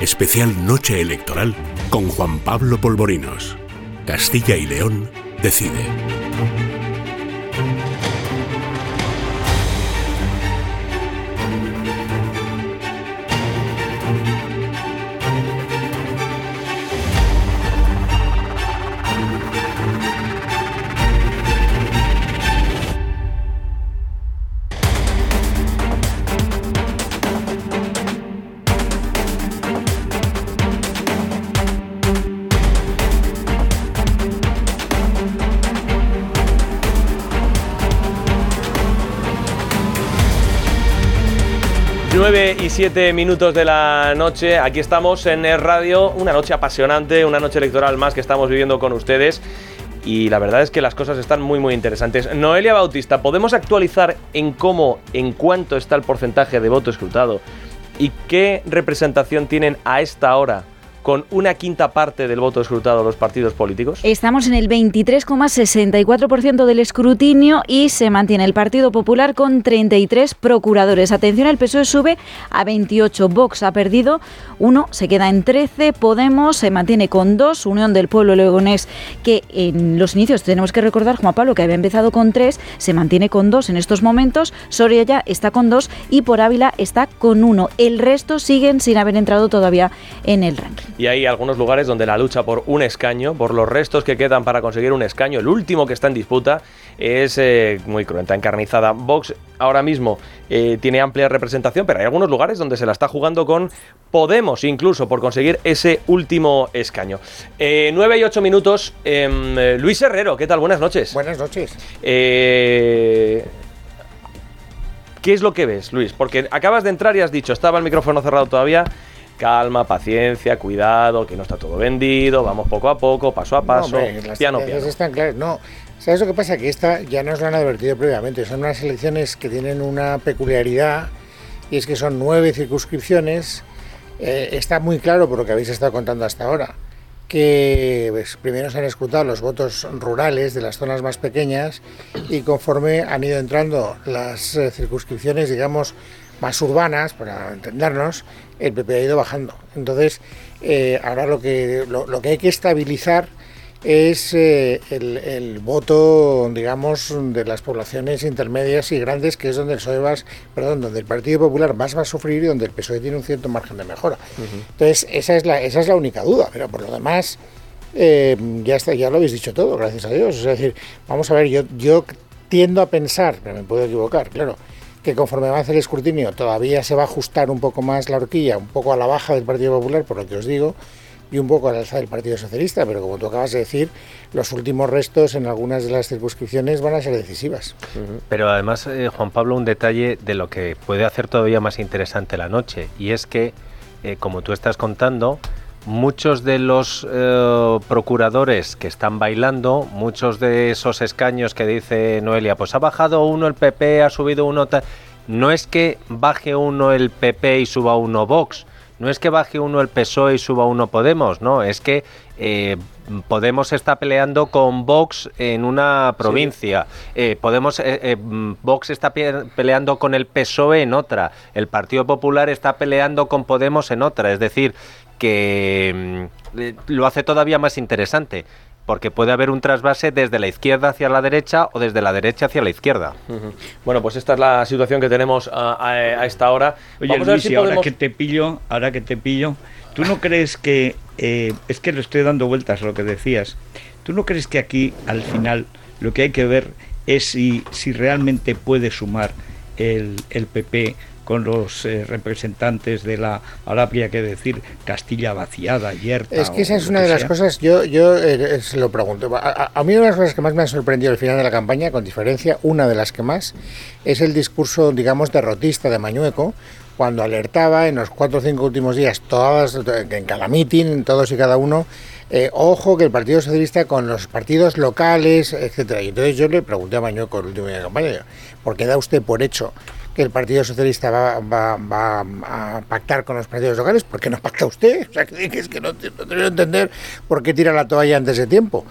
Especial Noche Electoral con Juan Pablo Polvorinos. Castilla y León decide. 7 minutos de la noche, aquí estamos en el radio, una noche apasionante, una noche electoral más que estamos viviendo con ustedes. Y la verdad es que las cosas están muy muy interesantes. Noelia Bautista, ¿podemos actualizar en cómo, en cuánto está el porcentaje de voto escrutado y qué representación tienen a esta hora con una quinta parte del voto escrutado a los partidos políticos? Estamos en el 23,64% del escrutinio y se mantiene el Partido Popular con 33 procuradores. Atención, el PSOE sube a 28, Vox ha perdido uno, se queda en 13, Podemos se mantiene con dos, Unión del Pueblo Legonés, que en los inicios tenemos que recordar, Juan Pablo, que había empezado con tres, se mantiene con dos en estos momentos, Soria ya está con dos y por Ávila está con uno. El resto siguen sin haber entrado todavía en el ranking y hay algunos lugares donde la lucha por un escaño, por los restos que quedan para conseguir un escaño, el último que está en disputa, es eh, muy cruenta, encarnizada. Vox ahora mismo eh, tiene amplia representación, pero hay algunos lugares donde se la está jugando con Podemos, incluso por conseguir ese último escaño. Eh, 9 y 8 minutos. Em, Luis Herrero, ¿qué tal? Buenas noches. Buenas noches. Eh, ¿Qué es lo que ves, Luis? Porque acabas de entrar y has dicho, estaba el micrófono cerrado todavía calma, paciencia, cuidado, que no está todo vendido, vamos poco a poco, paso a paso, no, piano, piano. Están claras. No, ¿sabes lo que pasa? Que esta ya nos lo han advertido previamente. Son unas elecciones que tienen una peculiaridad y es que son nueve circunscripciones. Eh, está muy claro por lo que habéis estado contando hasta ahora que pues, primero se han escrutado los votos rurales de las zonas más pequeñas y conforme han ido entrando las eh, circunscripciones, digamos, más urbanas, para entendernos, el PP ha ido bajando. Entonces, eh, ahora lo que, lo, que hay que estabilizar es eh, el, voto, digamos, de las poblaciones intermedias y grandes, que es donde el PSOE perdón, donde el Partido Popular más va a sufrir y donde el PSOE tiene un cierto margen de mejora. Entonces, esa es la, esa es la única duda, pero por lo demás, eh, ya está, ya lo habéis dicho todo, gracias a Dios. Es decir, vamos a ver, yo, yo tiendo a pensar, pero me puedo equivocar, claro, que conforme avance el escrutinio todavía se va a ajustar un poco más la horquilla, un poco a la baja del Partido Popular, por lo que os digo, y un poco a la alza del Partido Socialista, pero como tú acabas de decir, los últimos restos en algunas de las circunscripciones van a ser decisivas. Pero además, eh, Juan Pablo, un detalle de lo que puede hacer todavía más interesante la noche, y es que, eh, como tú estás contando, muchos de los eh, procuradores que están bailando, muchos de esos escaños que dice Noelia, pues ha bajado uno el PP, ha subido uno... No es que baje uno el PP y suba uno Vox, no es que baje uno el PSOE y suba uno Podemos, no, es que eh, Podemos está peleando con Vox en una provincia, eh, Podemos, Vox está peleando con el PSOE en otra, el Partido Popular está peleando con Podemos en otra, es decir, que mm, lo hace todavía más interesante porque puede haber un trasvase desde la izquierda hacia la derecha o desde la derecha hacia la izquierda. Bueno, pues esta es la situación que tenemos a, esta hora. Oye, Luis, ahora que te pillo, ahora que te pillo, ¿tú no crees que eh, es que le estoy dando vueltas a lo que decías? ¿Tú no crees que aquí al final lo que hay que ver es si, si realmente puede sumar el, el PP con los eh, representantes de la, ahora habría que decir, Castilla vaciada, yerta. Es que esa es una de las cosas, yo, yo eh, se lo pregunto. A, mí una de las cosas que más me ha sorprendido al final de la campaña, con diferencia, una de las que más, es el discurso, digamos, derrotista de Mañueco, cuando alertaba en los cuatro o cinco últimos días, todas, en cada mitin, todos y cada uno, eh, ojo que el Partido Socialista con los partidos locales, etcétera. Y entonces yo le pregunté a Mañueco el último día de campaña, ¿por qué da usted por hecho que el Partido Socialista va, a pactar con los partidos locales, ¿por qué no pacta usted? O sea, que es que no, no entender por qué tira la toalla antes de tiempo.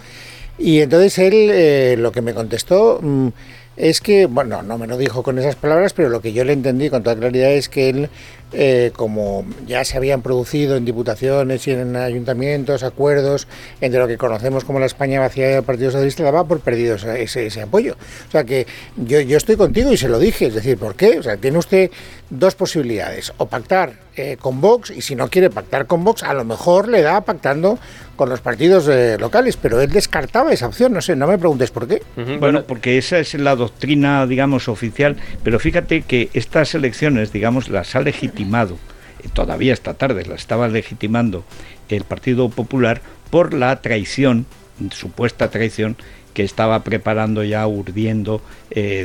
Y entonces él eh, lo que me contestó mm, es que, bueno, no me lo dijo con esas palabras, pero lo que yo le entendí con toda claridad es que él eh, como ya se habían producido en diputaciones y en ayuntamientos acuerdos entre lo que conocemos como la España vacía del Partido Socialista, daba por perdido ese, apoyo. O sea que yo estoy contigo y se lo dije, es decir, ¿por qué? O sea, tiene usted dos posibilidades, o pactar eh, con Vox, y si no quiere pactar con Vox, a lo mejor le da pactando con los partidos eh, locales, pero él descartaba esa opción, no sé, no me preguntes por qué. Bueno, porque esa es la doctrina, digamos, oficial, pero fíjate que estas elecciones, digamos, las ha legitimado, eh, todavía esta tarde las estaba legitimando el Partido Popular por la traición, supuesta traición, que estaba preparando ya, urdiendo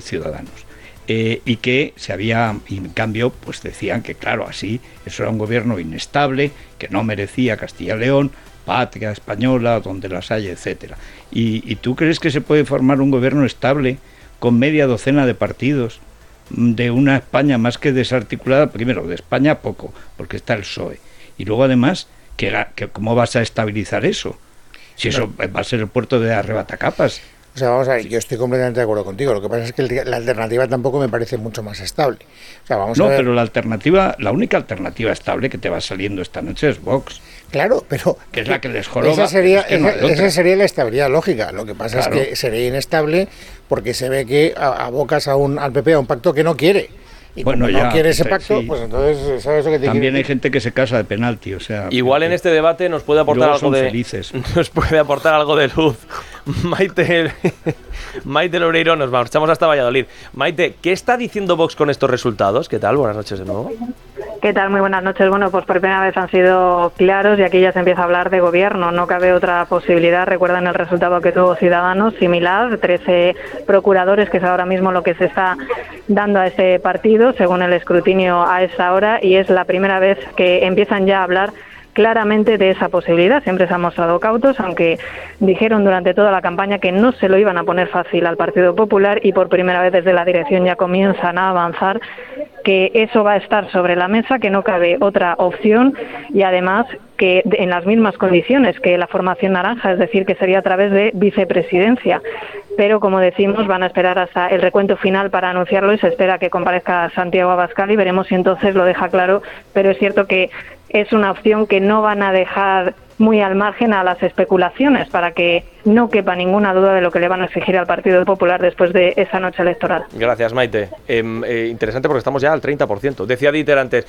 Ciudadanos. Eh, y que se había, en cambio, pues decían que claro, así, eso era un gobierno inestable, que no merecía Castilla-León, patria española, donde las haya, etcétera. ¿Y, tú crees que se puede formar un gobierno estable con media docena de partidos? de una España más que desarticulada, primero de España poco, porque está el PSOE, y luego además, que, ¿cómo vas a estabilizar eso? Si eso va a ser el puerto de arrebatacapas. O sea, vamos a ver, yo estoy completamente de acuerdo contigo. Lo que pasa es que la alternativa tampoco me parece mucho más estable. O sea, vamos no, a ver... pero la alternativa, la única alternativa estable que te va saliendo esta noche es Vox. Claro, pero... Que es la que les joroba. Esa sería, esa, sería la estabilidad lógica. Lo que pasa es que sería inestable porque se ve que abocas a un, al PP a un pacto que no quiere. Y bueno, ya, no quiere ese pacto, pues entonces sabes lo que te También hay gente que se casa de penalti, o sea. Igual en este debate nos puede aportar algo de. Felices. Nos puede aportar algo de luz. Maite, Maite Loureiro, nos marchamos hasta Valladolid. Maite, ¿qué está diciendo Vox con estos resultados? ¿Qué tal? Buenas noches de nuevo. ¿Qué tal? Muy buenas noches. Bueno, pues por primera vez han sido claros y aquí ya se empieza a hablar de gobierno. No cabe otra posibilidad. Recuerdan el resultado que tuvo Ciudadanos, similar, 13 procuradores, que es ahora mismo lo que se está dando a este partido, según el escrutinio a esa hora, y es la primera vez que empiezan ya a hablar claramente de esa posibilidad. Siempre se han mostrado cautos, aunque dijeron durante toda la campaña que no se lo iban a poner fácil al Partido Popular y por primera vez desde la dirección ya comienzan a avanzar que eso va a estar sobre la mesa, que no cabe otra opción y además que en las mismas condiciones que la formación naranja, es decir, que sería a través de vicepresidencia. Pero, como decimos, van a esperar hasta el recuento final para anunciarlo y se espera que comparezca Santiago Abascal y veremos si entonces lo deja claro. Pero es cierto que es una opción que no van a dejar muy al margen a las especulaciones para que no quepa ninguna duda de lo que le van a exigir al Partido Popular después de esa noche electoral. Gracias, Maite. Em, eh, interesante porque estamos ya al 30%. Decía Dieter antes,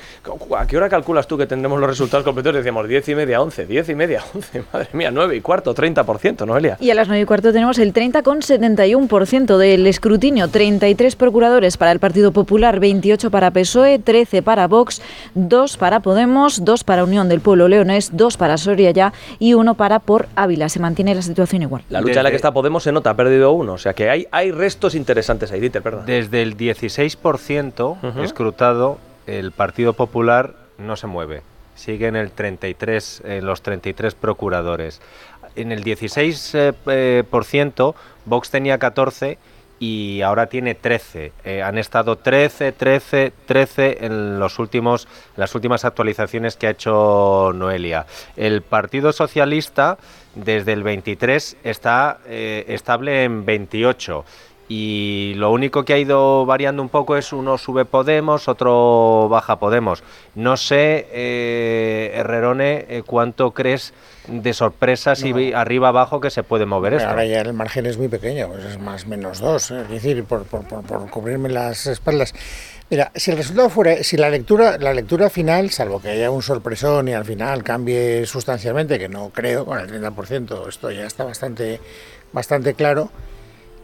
¿a qué hora calculas tú que tendremos los resultados completos? Decíamos 10 y media, 11, 10 y media, 11, madre mía, 9 y cuarto, 30%, Noelia. Y a las 9 y cuarto tenemos el 30,71% del escrutinio, 33 procuradores para el Partido Popular, 28 para PSOE, 13 para Vox, 2 para Podemos, 2 para Unión del Pueblo Leonés, 2 para Soria y 1 para Por Ávila. Se mantiene la situación la lucha en la que está Podemos se nota, ha perdido uno. O sea que hay, hay restos interesantes ahí, Dieter, perdón. Desde el 16% escrutado, el Partido Popular no se mueve. Sigue en el 33, en los 33 procuradores. En el 16%, eh, por ciento, Vox tenía 14 y ahora tiene 13. Eh, han estado 13, 13, 13 en los últimos, las últimas actualizaciones que ha hecho Noelia. El Partido Socialista desde el 23 está eh, estable en 28 y lo único que ha ido variando un poco es uno sube Podemos, otro baja Podemos. No sé, eh, Herrerone, eh, cuánto crees de sorpresas y arriba abajo que se puede mover esto. Ahora ya el margen es muy pequeño, pues es más menos dos, es decir, por, por, por, cubrirme las espaldas. Mira, si el resultado fuera, si la lectura, la lectura final, salvo que haya un sorpresón y al final cambie sustancialmente, que no creo, con el 30%, esto ya está bastante, bastante claro, eh,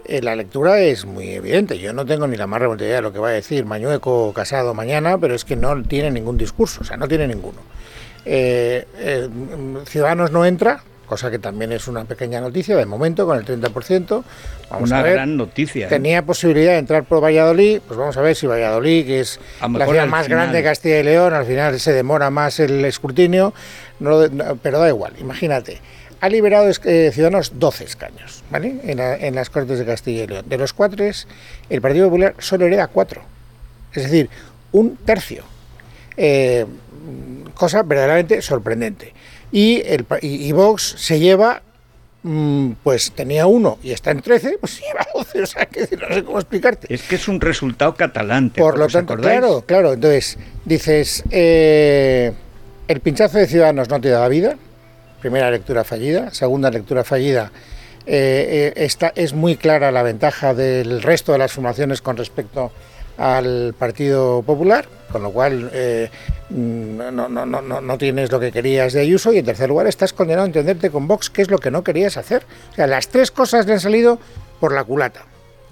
la lectura es muy evidente. Yo no tengo ni la más remota idea de lo que va a decir Mañueco Casado mañana, pero es que no tiene ningún discurso, o sea, no tiene ninguno. Eh, eh, Ciudadanos no entra, cosa que también es una pequeña noticia de momento con el 30%. Vamos una a ver. gran noticia. Tenía posibilidad de entrar por Valladolid, pues vamos a ver si Valladolid, que es la ciudad más grande de Castilla y León, al final se demora más el escrutinio, pero da igual, imagínate ha liberado eh, Ciudadanos 12 escaños ¿vale? en, las Cortes de Castilla y León. De los cuatro, el Partido Popular solo hereda cuatro, es decir, un tercio. Eh, cosa verdaderamente sorprendente. Y, el, y, Vox se lleva mm, pues tenía uno y está en 13, pues lleva 12, o sea, que no sé cómo explicarte. Es que es un resultado catalán. Por lo tanto, claro, claro, entonces dices, eh, el pinchazo de Ciudadanos no te da vida, primera lectura fallida, segunda lectura fallida, eh, eh, esta, es muy clara la ventaja del resto de las formaciones con respecto al Partido Popular, con lo cual eh, no, no, no tienes lo que querías de Ayuso y en tercer lugar estás condenado a entenderte con Vox, que es lo que no querías hacer. O sea, las tres cosas le han salido por la culata.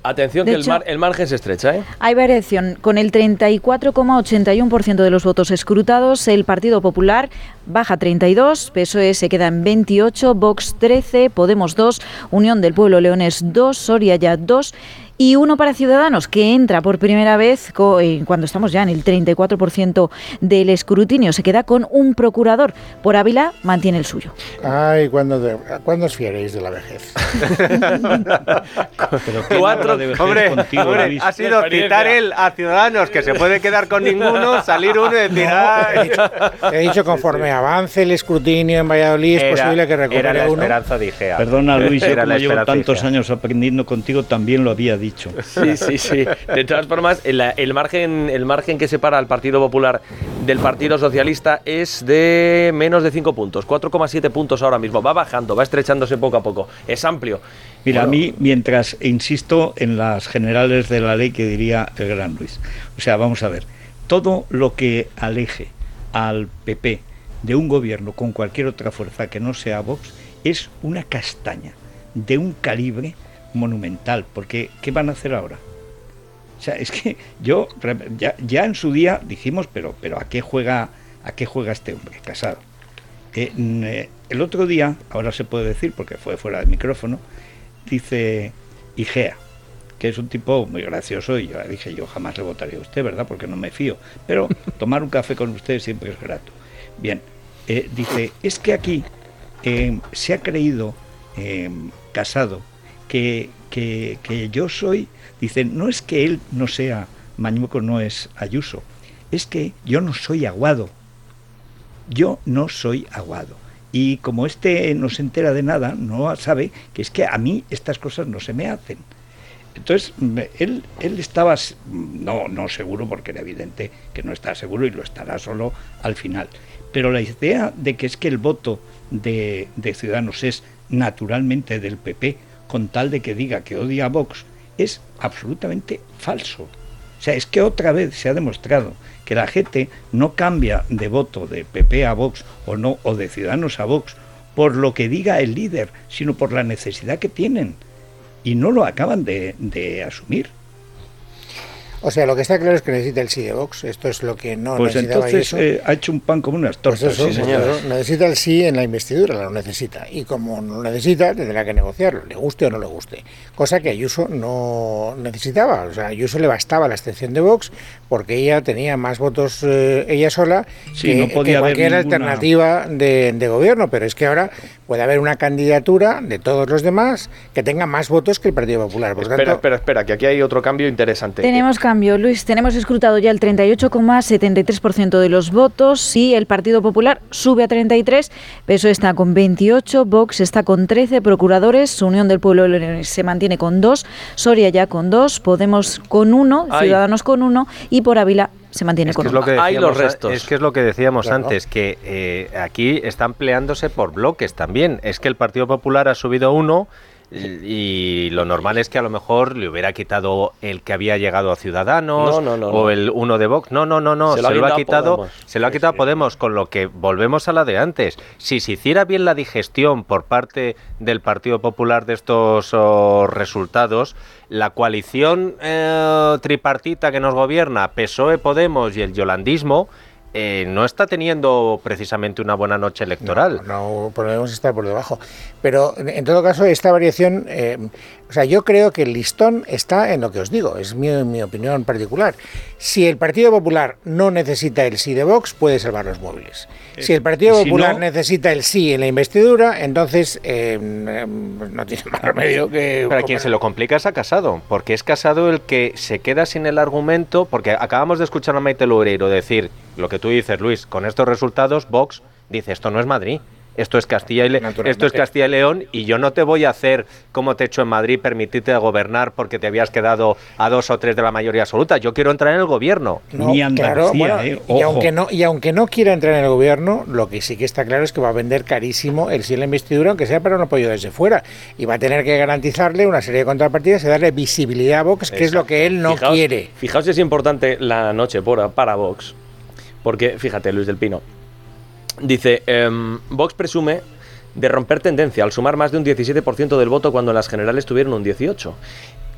Atención De que el, hecho- mar- el margen se estrecha, ¿eh? Hay variación. Con el 34,81% de los votos escrutados, el Partido Popular baja 32, PSOE se queda en 28, Vox 13, Podemos 2, Unión del Pueblo Leones 2, Soria ya 2 y uno para Ciudadanos, que entra por primera vez co- eh, cuando estamos ya en el 34% del escrutinio. Se queda con un procurador. Por Ávila mantiene el suyo. Ay, ¿cuándo, de- ¿cuándo os fiaréis de la vejez? Pero qué Cuatro- de vejez Hombre, contigo, hombre, ha sido citar él a Ciudadanos, que se puede quedar con ninguno, salir uno y decir, dicho, he dicho conforme avance el escrutinio en Valladolid es posible que era recupere la uno. esperanza de Igea. Perdona Luis, yo como llevo tantos años aprendiendo contigo, también lo había dicho. Sí, sí, sí. De todas formas, el, el margen, el margen que separa al Partido Popular del Partido Socialista es de menos de 5 puntos, 4,7 puntos ahora mismo. Va bajando, va estrechándose poco a poco. Es amplio. Mira, Bueno, a mí, mientras insisto en las generales de la ley que diría el gran Luis. O sea, vamos a ver, todo lo que aleje al PP de un gobierno con cualquier otra fuerza que no sea Vox es una castaña de un calibre monumental, porque ¿qué van a hacer ahora? O sea, es que yo ya, ya en su día dijimos, pero, pero ¿a qué juega, a qué juega este hombre casado? Eh, eh, el otro día, ahora se puede decir porque fue fuera del micrófono, dice Igea, que es un tipo muy gracioso y yo le dije, yo jamás le votaría a usted, ¿verdad? Porque no me fío, pero tomar un café con usted siempre es grato. Bien, eh, dice, es que aquí se ha creído casado que, que, que yo soy, dice, no es que él no sea Mañueco, no es Ayuso, es que yo no soy aguado, yo no soy aguado. Y como este no se entera de nada, no sabe que es que a mí estas cosas no se me hacen. Entonces, él, él estaba, no, no seguro, porque era evidente que no está seguro y lo estará solo al final. Pero la idea de que es que el voto de, de Ciudadanos es naturalmente del PP, con tal de que diga que odia a Vox, es absolutamente falso. O sea, es que otra vez se ha demostrado que la gente no cambia de voto de PP a Vox o no o de Ciudadanos a Vox por lo que diga el líder, sino por la necesidad que tienen y no lo acaban de, de asumir. O sea, lo que está claro es que necesita el sí de Vox. Esto es lo que no Pues necesitaba entonces eh, ha hecho un pan como unas Pues tortas. eso, sí, pues señor. necesita el sí en la investidura, lo necesita. Y como no lo necesita, tendrá que negociarlo, le guste o no le guste. Cosa que Ayuso no necesitaba. O sea, a Ayuso le bastaba la excepción de Vox porque ella tenía más votos eh, ella sola Sí, que, no podía que haber cualquier ninguna- alternativa de, de gobierno. Pero es que ahora puede haber una candidatura de todos los demás que tenga más votos que el Partido Popular. Por Espera, tanto, espera, espera, que aquí hay otro cambio interesante. Tenemos cambio, Luis. Tenemos escrutado ya el 38,73% de los votos y el Partido Popular sube a 33, PSOE está con 28, Vox está con 13, Procuradores, Unión del Pueblo se mantiene con 2, Soria ya con 2, Podemos con 1, Ay. Ciudadanos con 1 y por Ávila se mantiene Es con que es 1. lo que Hay los restos. Es que es lo que decíamos Claro. antes, que eh, aquí están peleándose por bloques también. Es que el Partido Popular ha subido uno y lo normal es que a lo mejor le hubiera quitado el que había llegado a Ciudadanos No, no, no, o no. el uno de Vox. No, no, no, no. Se, lo ha quitado, Podemos. se lo ha quitado Podemos, con lo que volvemos a la de antes. Si se hiciera bien la digestión por parte del Partido Popular de estos oh, resultados, la coalición eh, tripartita que nos gobierna, PSOE, Podemos y el yolandismo, eh, no está teniendo precisamente una buena noche electoral. No, podemos estar por debajo. Pero en, en todo caso, esta variación, eh, o sea, yo creo que el listón está en lo que os digo, es mi, mi opinión particular. Si el Partido Popular no necesita el sí de Vox, puede salvar los móviles. Si el Partido si Popular no- necesita el sí en la investidura, entonces eh, eh, no tiene más remedio que. Pero a quien se lo complica es a Casado, porque es Casado el que se queda sin el argumento, porque acabamos de escuchar a Maite Loureiro decir lo que tú dices, Luis, con estos resultados, Vox dice, esto no es Madrid. Esto es Castilla y, esto es Castilla y León y yo no te voy a hacer como te he hecho en Madrid, permitirte gobernar porque te habías quedado a dos o tres de la mayoría absoluta. Yo quiero entrar en el gobierno. No, claro, eh, y, aunque no, y aunque no quiera entrar en el gobierno, lo que sí que está claro es que va a vender carísimo el sí en la investidura, aunque sea para un apoyo desde fuera. Y va a tener que garantizarle una serie de contrapartidas y darle visibilidad a Vox, que es lo que él no quiere. Fijaos si es importante la noche para Vox. Porque, fíjate, Luis del Pino, Dice, em, Vox presume de romper tendencia al sumar más de un 17% del voto cuando en las generales tuvieron un 18%.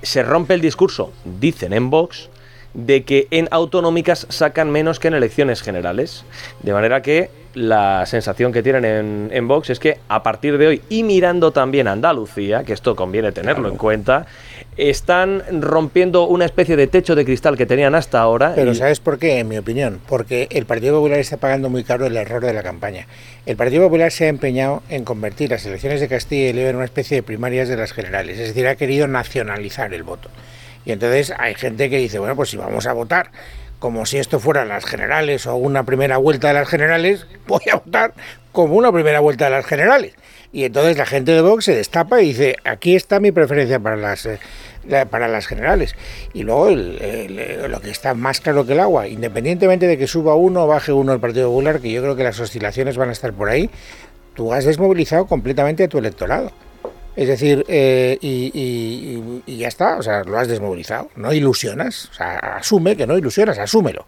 Se rompe el discurso, dicen en Vox, de que en autonómicas sacan menos que en elecciones generales. De manera que la sensación que tienen en, en, Vox es que a partir de hoy, y mirando también a Andalucía, que esto conviene tenerlo en cuenta, están rompiendo una especie de techo de cristal que tenían hasta ahora. Pero ¿sabes por qué? En mi opinión, porque el Partido Popular está pagando muy caro el error de la campaña. El Partido Popular se ha empeñado en convertir las elecciones de Castilla y León en una especie de primarias de las generales, es decir, ha querido nacionalizar el voto. Y entonces hay gente que dice, bueno, pues si vamos a votar como si esto fueran las generales o una primera vuelta de las generales, voy a votar como una primera vuelta de las generales. Y entonces la gente de Vox se destapa y dice, aquí está mi preferencia para las, eh, para las generales. Y luego lo que está más claro que el agua, independientemente de que suba uno o baje uno el Partido Popular, que yo creo que las oscilaciones van a estar por ahí, tú has desmovilizado completamente a tu electorado. Es decir, eh, y, ya está, o sea, lo has desmovilizado, no ilusionas, o sea, asume que no ilusionas, asúmelo.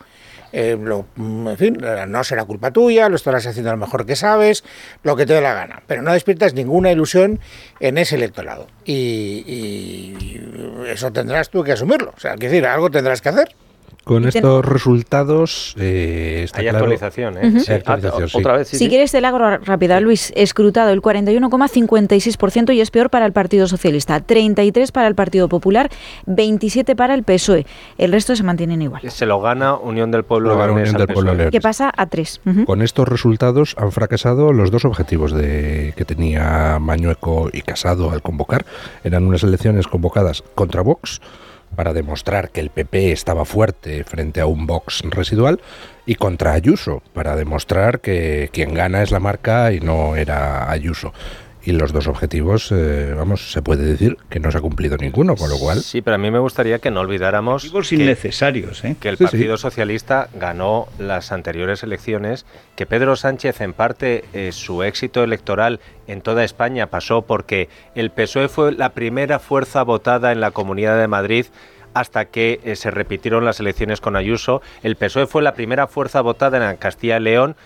Eh, mm, en fin, no será culpa tuya, lo estarás haciendo lo mejor que sabes, lo que te dé la gana, pero no despiertas ninguna ilusión en ese electorado. Y, y eso tendrás tú que asumirlo, o sea, quiero decir, algo tendrás que hacer. Con estos resultados eh, Hay actualización, ¿eh? Ah, otra vez. si quieres te la hago rápida, Luis. Escrutado el 41,56% y es peor para el Partido Socialista, 33 para el Partido Popular, 27 para el PSOE. El resto se mantienen igual. Se lo gana Unión del Pueblo, e. ¿Qué pasa a 3. Con estos resultados han fracasado los dos objetivos de, que tenía Mañueco y Casado al convocar. Eran unas elecciones convocadas contra Vox para demostrar que el PP estaba fuerte frente a un Vox residual y contra Ayuso para demostrar que quien gana es la marca y no era Ayuso y los dos objetivos, eh, vamos, se puede decir que no se ha cumplido ninguno, con lo cual... Sí, pero a mí me gustaría que no olvidáramos... Que, innecesarios, ¿eh? Que el Partido Socialista ganó las anteriores elecciones, que Pedro Sánchez, en parte, eh, su éxito electoral en toda España pasó porque el PSOE fue la primera fuerza votada en la Comunidad de Madrid hasta que eh, se repitieron las elecciones con Ayuso. El PSOE fue la primera fuerza votada en Castilla y León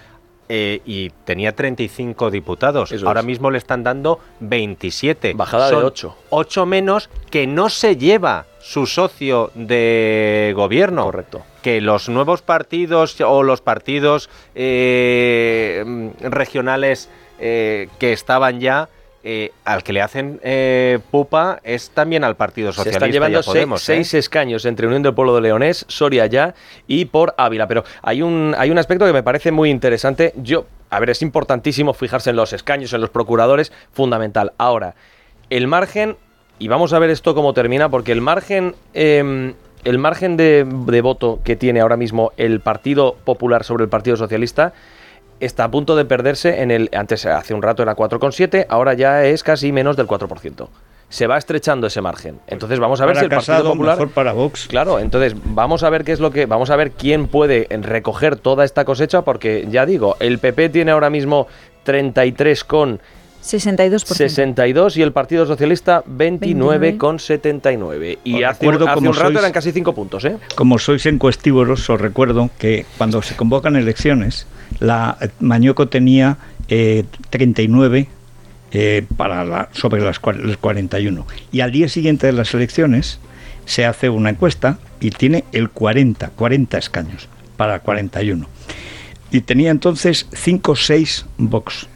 eh, y tenía 35 diputados. Ahora mismo le están dando 27. Bajada de 8. 8 menos que no se lleva su socio de gobierno. Correcto. Que los nuevos partidos o los partidos eh, regionales que estaban ya eh, al que le hacen eh, pupa es también al Partido Socialista. Se están llevando seis, ¿eh? escaños entre Unión del Pueblo de Leonés, Soria ya y por Ávila. Pero hay un, hay un aspecto que me parece muy interesante. Yo, a ver, es importantísimo fijarse en los escaños, en los procuradores, fundamental. Ahora, el margen, y vamos a ver esto cómo termina, porque el margen. Em, el margen de voto que tiene ahora mismo el Partido Popular sobre el Partido Socialista está a punto de perderse en el. Antes, hace un rato era 4,7, ahora ya es casi menos del 4%. Se va estrechando ese margen. Entonces vamos a ver si el Partido Popular. Mejor para Vox. Claro, entonces vamos a ver qué es lo que. Vamos a ver quién puede recoger toda esta cosecha, porque ya digo, el PP tiene ahora mismo 33 con. 62%. 62 y el Partido Socialista 29,79. Y hace, hace un rato eran casi 5 puntos. ¿eh? Como sois encuestívoros, os recuerdo que cuando se convocan elecciones, la Mañueco tenía 39 eh, eh, para la, sobre las, los 41. Y al día siguiente de las elecciones se hace una encuesta y tiene el 40, 40 escaños para 41. Y tenía entonces 5 o 6 Vox.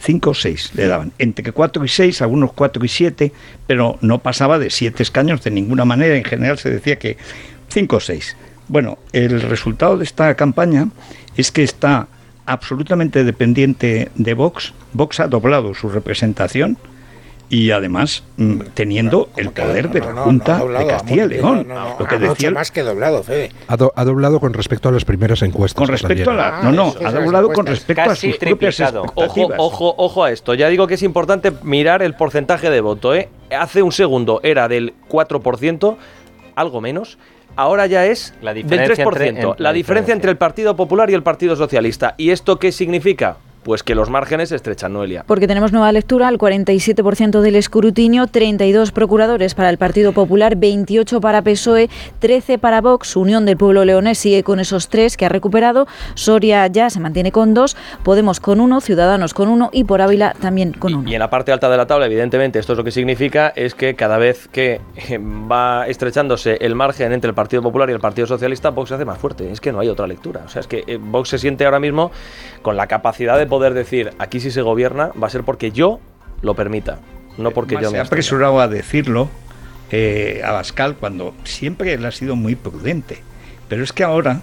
5 o 6 le daban, entre 4 y 6, algunos 4 y 7, pero no pasaba de 7 escaños de ninguna manera, en general se decía que 5 o 6. Bueno, el resultado de esta campaña es que está absolutamente dependiente de Vox. Vox ha doblado su representación y además mm, teniendo el poder de la Junta de Castilla y León. lo que decía más que doblado, Fede. Ha, doblado con respecto a las primeras encuestas. Con respecto a la, no, no, ha doblado con respecto a sus propias Ojo, ojo, ojo a esto. Ya digo que es importante mirar el porcentaje de voto. ¿eh? Hace un segundo era del 4%, algo menos. Ahora ya es la del 3%. la diferencia entre el Partido Popular y el Partido Socialista. ¿Y esto qué significa? Pues que los márgenes se estrechan, Noelia. Porque tenemos nueva lectura, el 47% del escrutinio, 32 procuradores para el Partido Popular, 28 para PSOE, 13 para Vox, Unión del Pueblo Leonés sigue con esos tres que ha recuperado, Soria ya se mantiene con dos, Podemos con uno, Ciudadanos con uno y por Ávila también con uno. Y en la parte alta de la tabla, evidentemente, esto es lo que significa es que cada vez que va estrechándose el margen entre el Partido Popular y el Partido Socialista, Vox se hace más fuerte. Es que no hay otra lectura. O sea, es que eh, Vox se siente ahora mismo con la capacidad de poder decir aquí si se gobierna va a ser porque yo lo permita, no porque yo me. Se ha apresurado a decirlo eh, a Bascal cuando siempre él ha sido muy prudente, pero es que ahora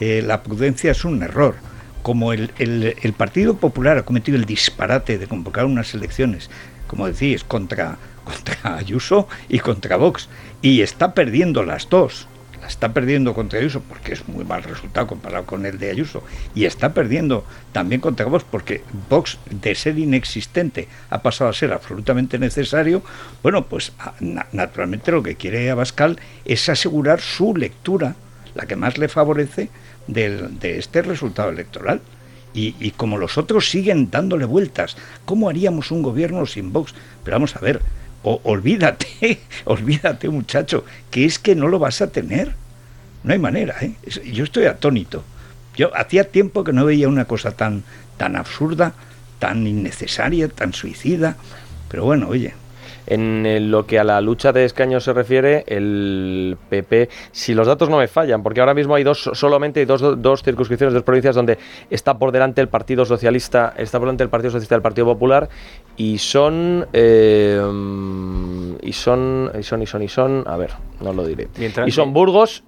eh, la prudencia es un error. Como el, el, Partido Popular ha cometido el disparate de convocar unas elecciones, como decís, contra, contra Ayuso y contra Vox, y está perdiendo las dos está perdiendo contra Ayuso porque es muy mal resultado comparado con el de Ayuso y está perdiendo también contra Vox porque Vox de ser inexistente ha pasado a ser absolutamente necesario, bueno, pues naturalmente lo que quiere Abascal es asegurar su lectura, la que más le favorece de este resultado electoral. Y, y, como los otros siguen dándole vueltas, ¿cómo haríamos un gobierno sin Vox? Pero vamos a ver, o, olvídate, olvídate muchacho, que es que no lo vas a tener. No hay manera, ¿eh? Yo estoy atónito. Yo hacía tiempo que no veía una cosa tan, tan absurda, tan innecesaria, tan suicida. Pero bueno, oye, en lo que a la lucha de escaños se refiere, el PP, si los datos no me fallan, porque ahora mismo hay dos, solamente hay dos, dos circunscripciones, dos provincias donde está por delante el Partido Socialista, está por delante el Partido Socialista del Partido Popular, y son, eh, y son, y son, y son, y son, a ver, no lo diré. y son Burgos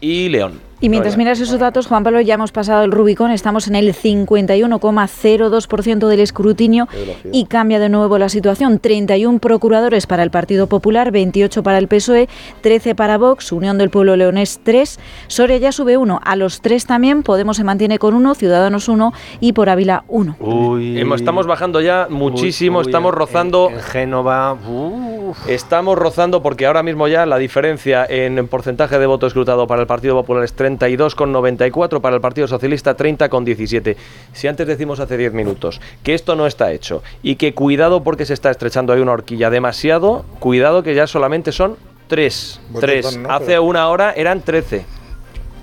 y León. Y mientras miras esos datos, Juan Pablo, ya hemos pasado el Rubicón, estamos en el 51,02% del escrutinio y cambia de nuevo la situación. 31 procuradores para el Partido Popular, 28 para el PSOE, 13 para Vox, Unión del Pueblo Leonés 3, Soria ya sube uno, a los 3 también, Podemos se mantiene con uno, Ciudadanos 1 y por Ávila 1. Estamos bajando ya muchísimo, estamos rozando... En, Génova... Estamos rozando porque ahora mismo ya la diferencia en porcentaje de voto escrutado para el Partido Popular es 3 32,94 para el Partido Socialista, 30,17. Si antes decimos hace 10 minutos que esto no está hecho y que cuidado porque se está estrechando ahí una horquilla demasiado, cuidado que ya solamente son 3. 3. hace una hora eran 13.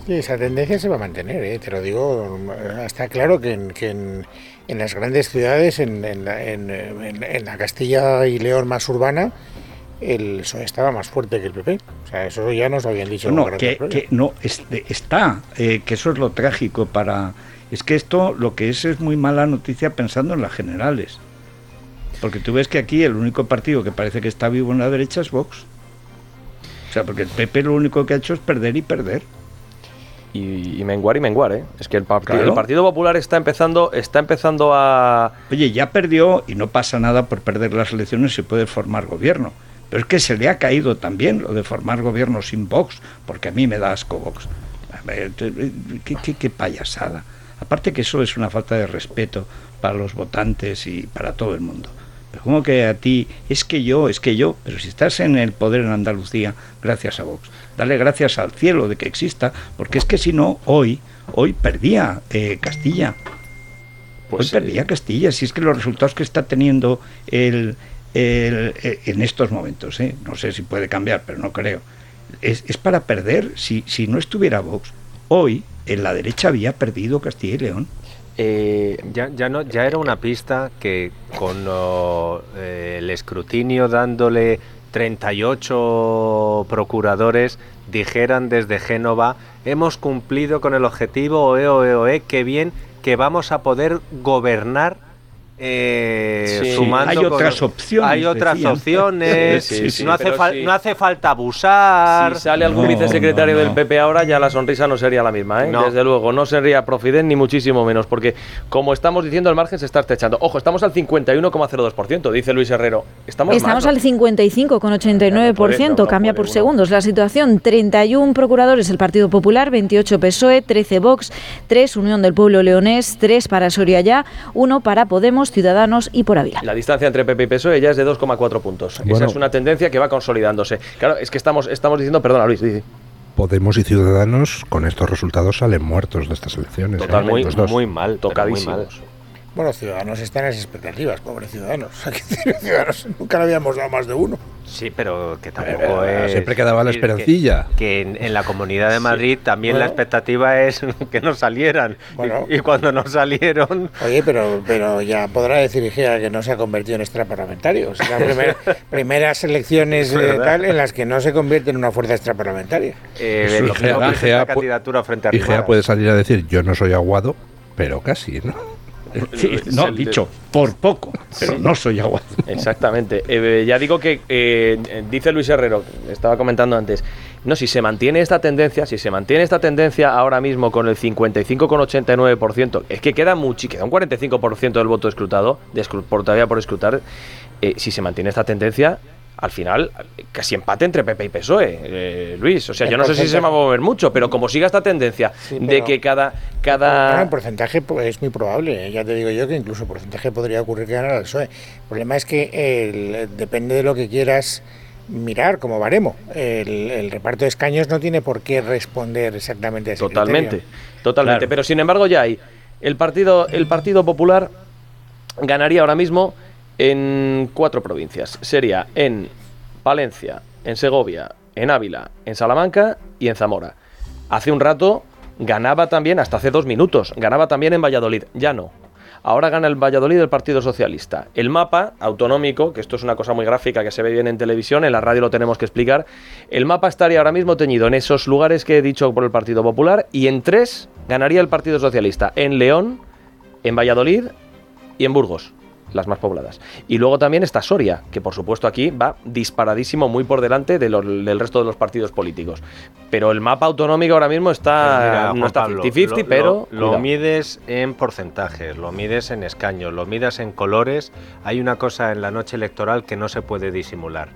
Sí, esa tendencia se va a mantener, ¿eh? te lo digo. Está claro que en, las grandes ciudades, en, en, en la Castilla y León más urbana, el PSOE estaba más fuerte que el PP. O sea, eso ya nos habían dicho. No, que, no está, eh, que eso es lo trágico para... Es que esto lo que es es muy mala noticia pensando en las generales. Porque tú ves que aquí el único partido que parece que está vivo en la derecha es Vox. O sea, porque el PP lo único que ha hecho es perder y perder. Y, menguar y menguar, ¿eh? Es que el, partido, el Partido Popular está empezando, está empezando a... Oye, ya perdió y no pasa nada por perder las elecciones y puede formar gobierno. Pero es que se le ha caído también lo de formar gobierno sin Vox, porque a mí me da asco Vox. qué, payasada. Aparte que eso es una falta de respeto para los votantes y para todo el mundo. Pero como que a ti, es que yo, es que yo, pero si estás en el poder en Andalucía, gracias a Vox. Dale gracias al cielo de que exista, porque es que si no, hoy, hoy perdía eh, Castilla. Pues hoy perdía Castilla, si es que los resultados que está teniendo el, eh, en estos momentos. ¿eh? No sé si puede cambiar, pero no creo. Es, para perder. Si, no estuviera Vox, hoy en la derecha había perdido Castilla y León. Eh, ya, ya, no, ya era una pista que con el escrutinio dándole 38 procuradores dijeran desde Génova, hemos cumplido con el objetivo, oe, oe, oe, qué bien que vamos a poder gobernar eh, Sí. sumando Hay con- otras opciones, Hay otras decían. opciones. Sí, sí, no, hace no falta abusar. Si sale algún No, vicesecretario no, no. del PP ahora, ya la sonrisa no sería la misma, ¿eh? No. Desde luego, no sería Profiden ni muchísimo menos, porque como estamos diciendo, el margen se está estrechando. Ojo, estamos al 51,02%, dice Luis Herrero. Estamos, Estamos mal, al 55,89%, No cambia por segundos la situación. 31 procuradores el Partido Popular, 28 PSOE, 13 Vox, 3 Unión del Pueblo Leonés, 3 para Soria Ya, 1 para Podemos, Ciudadanos y por Ávila. La distancia entre PP y PSOE ya es de 2,4 puntos. Esa es una tendencia que va consolidándose. Claro, es que estamos, estamos diciendo, perdona Luis, di- di. Podemos y Ciudadanos con estos resultados salen muertos de estas elecciones. ¿eh? Totalmente. muy, Los dos. muy mal, pero muy mal. Bueno, Ciudadanos están en las expectativas, pobres Ciudadanos. Aquí Ciudadanos nunca le habíamos dado más de uno. Sí, pero que tampoco Pero, es. siempre quedaba la esperancilla. Que, que en, en la Comunidad de Madrid también la Bueno. expectativa es que no salieran. Y- Bueno. Y, cuando no salieron. Oye, pero, pero ya podrá decir Igea que no se ha convertido en extraparlamentario. Es la primera- primeras elecciones eh, tal en las que no se convierte en una fuerza extraparlamentaria. Eh, la candidatura frente a Y puede salir a decir, yo no soy aguado, pero casi, ¿no? Sí, no, dicho, por poco, pero no soy agua. Exactamente. Eh, ya digo que eh, dice Luis Herrero, estaba comentando antes, no, si se mantiene esta tendencia, si se mantiene esta tendencia ahora mismo con el 55,89%, es que queda mucho, queda un 45% del voto escrutado, de por, todavía por escrutar, eh, si se mantiene esta tendencia, al final casi empate entre PP y PSOE, eh, Luis. O sea, El yo no sé si se va a mover mucho, pero como siga esta tendencia Sí, de que cada... Cada en porcentaje pues, es muy probable. ¿eh? Ya te digo yo que incluso porcentaje podría ocurrir que ganara el PSOE. El problema es que el- depende de lo que quieras mirar como baremo. El, el reparto de escaños no tiene por qué responder exactamente a ese Totalmente, criterio. totalmente. Claro. Pero sin embargo ya hay. El partido, el Partido Popular ganaría ahora mismo en cuatro provincias. Sería en Palencia, en Segovia, en Ávila, en Salamanca y en Zamora. Hace un rato ganaba también, hasta hace dos minutos, ganaba también en Valladolid. Ya no. Ahora gana el Valladolid del Partido Socialista. El mapa autonómico, que esto es una cosa muy gráfica que se ve bien en televisión, en la radio lo tenemos que explicar. El mapa estaría ahora mismo teñido en esos lugares que he dicho por el Partido Popular y en tres ganaría el Partido Socialista. En León, en Valladolid y en Burgos, las más pobladas. Y luego también está Soria, que por supuesto aquí va disparadísimo, muy por delante de del resto de los partidos políticos. Pero el mapa autonómico ahora mismo está, mira, no está Pablo, 50-50, lo- pero... Lo, lo mides en porcentajes, lo mides en escaños, lo mides en colores. Hay una cosa en la noche electoral que no se puede disimular.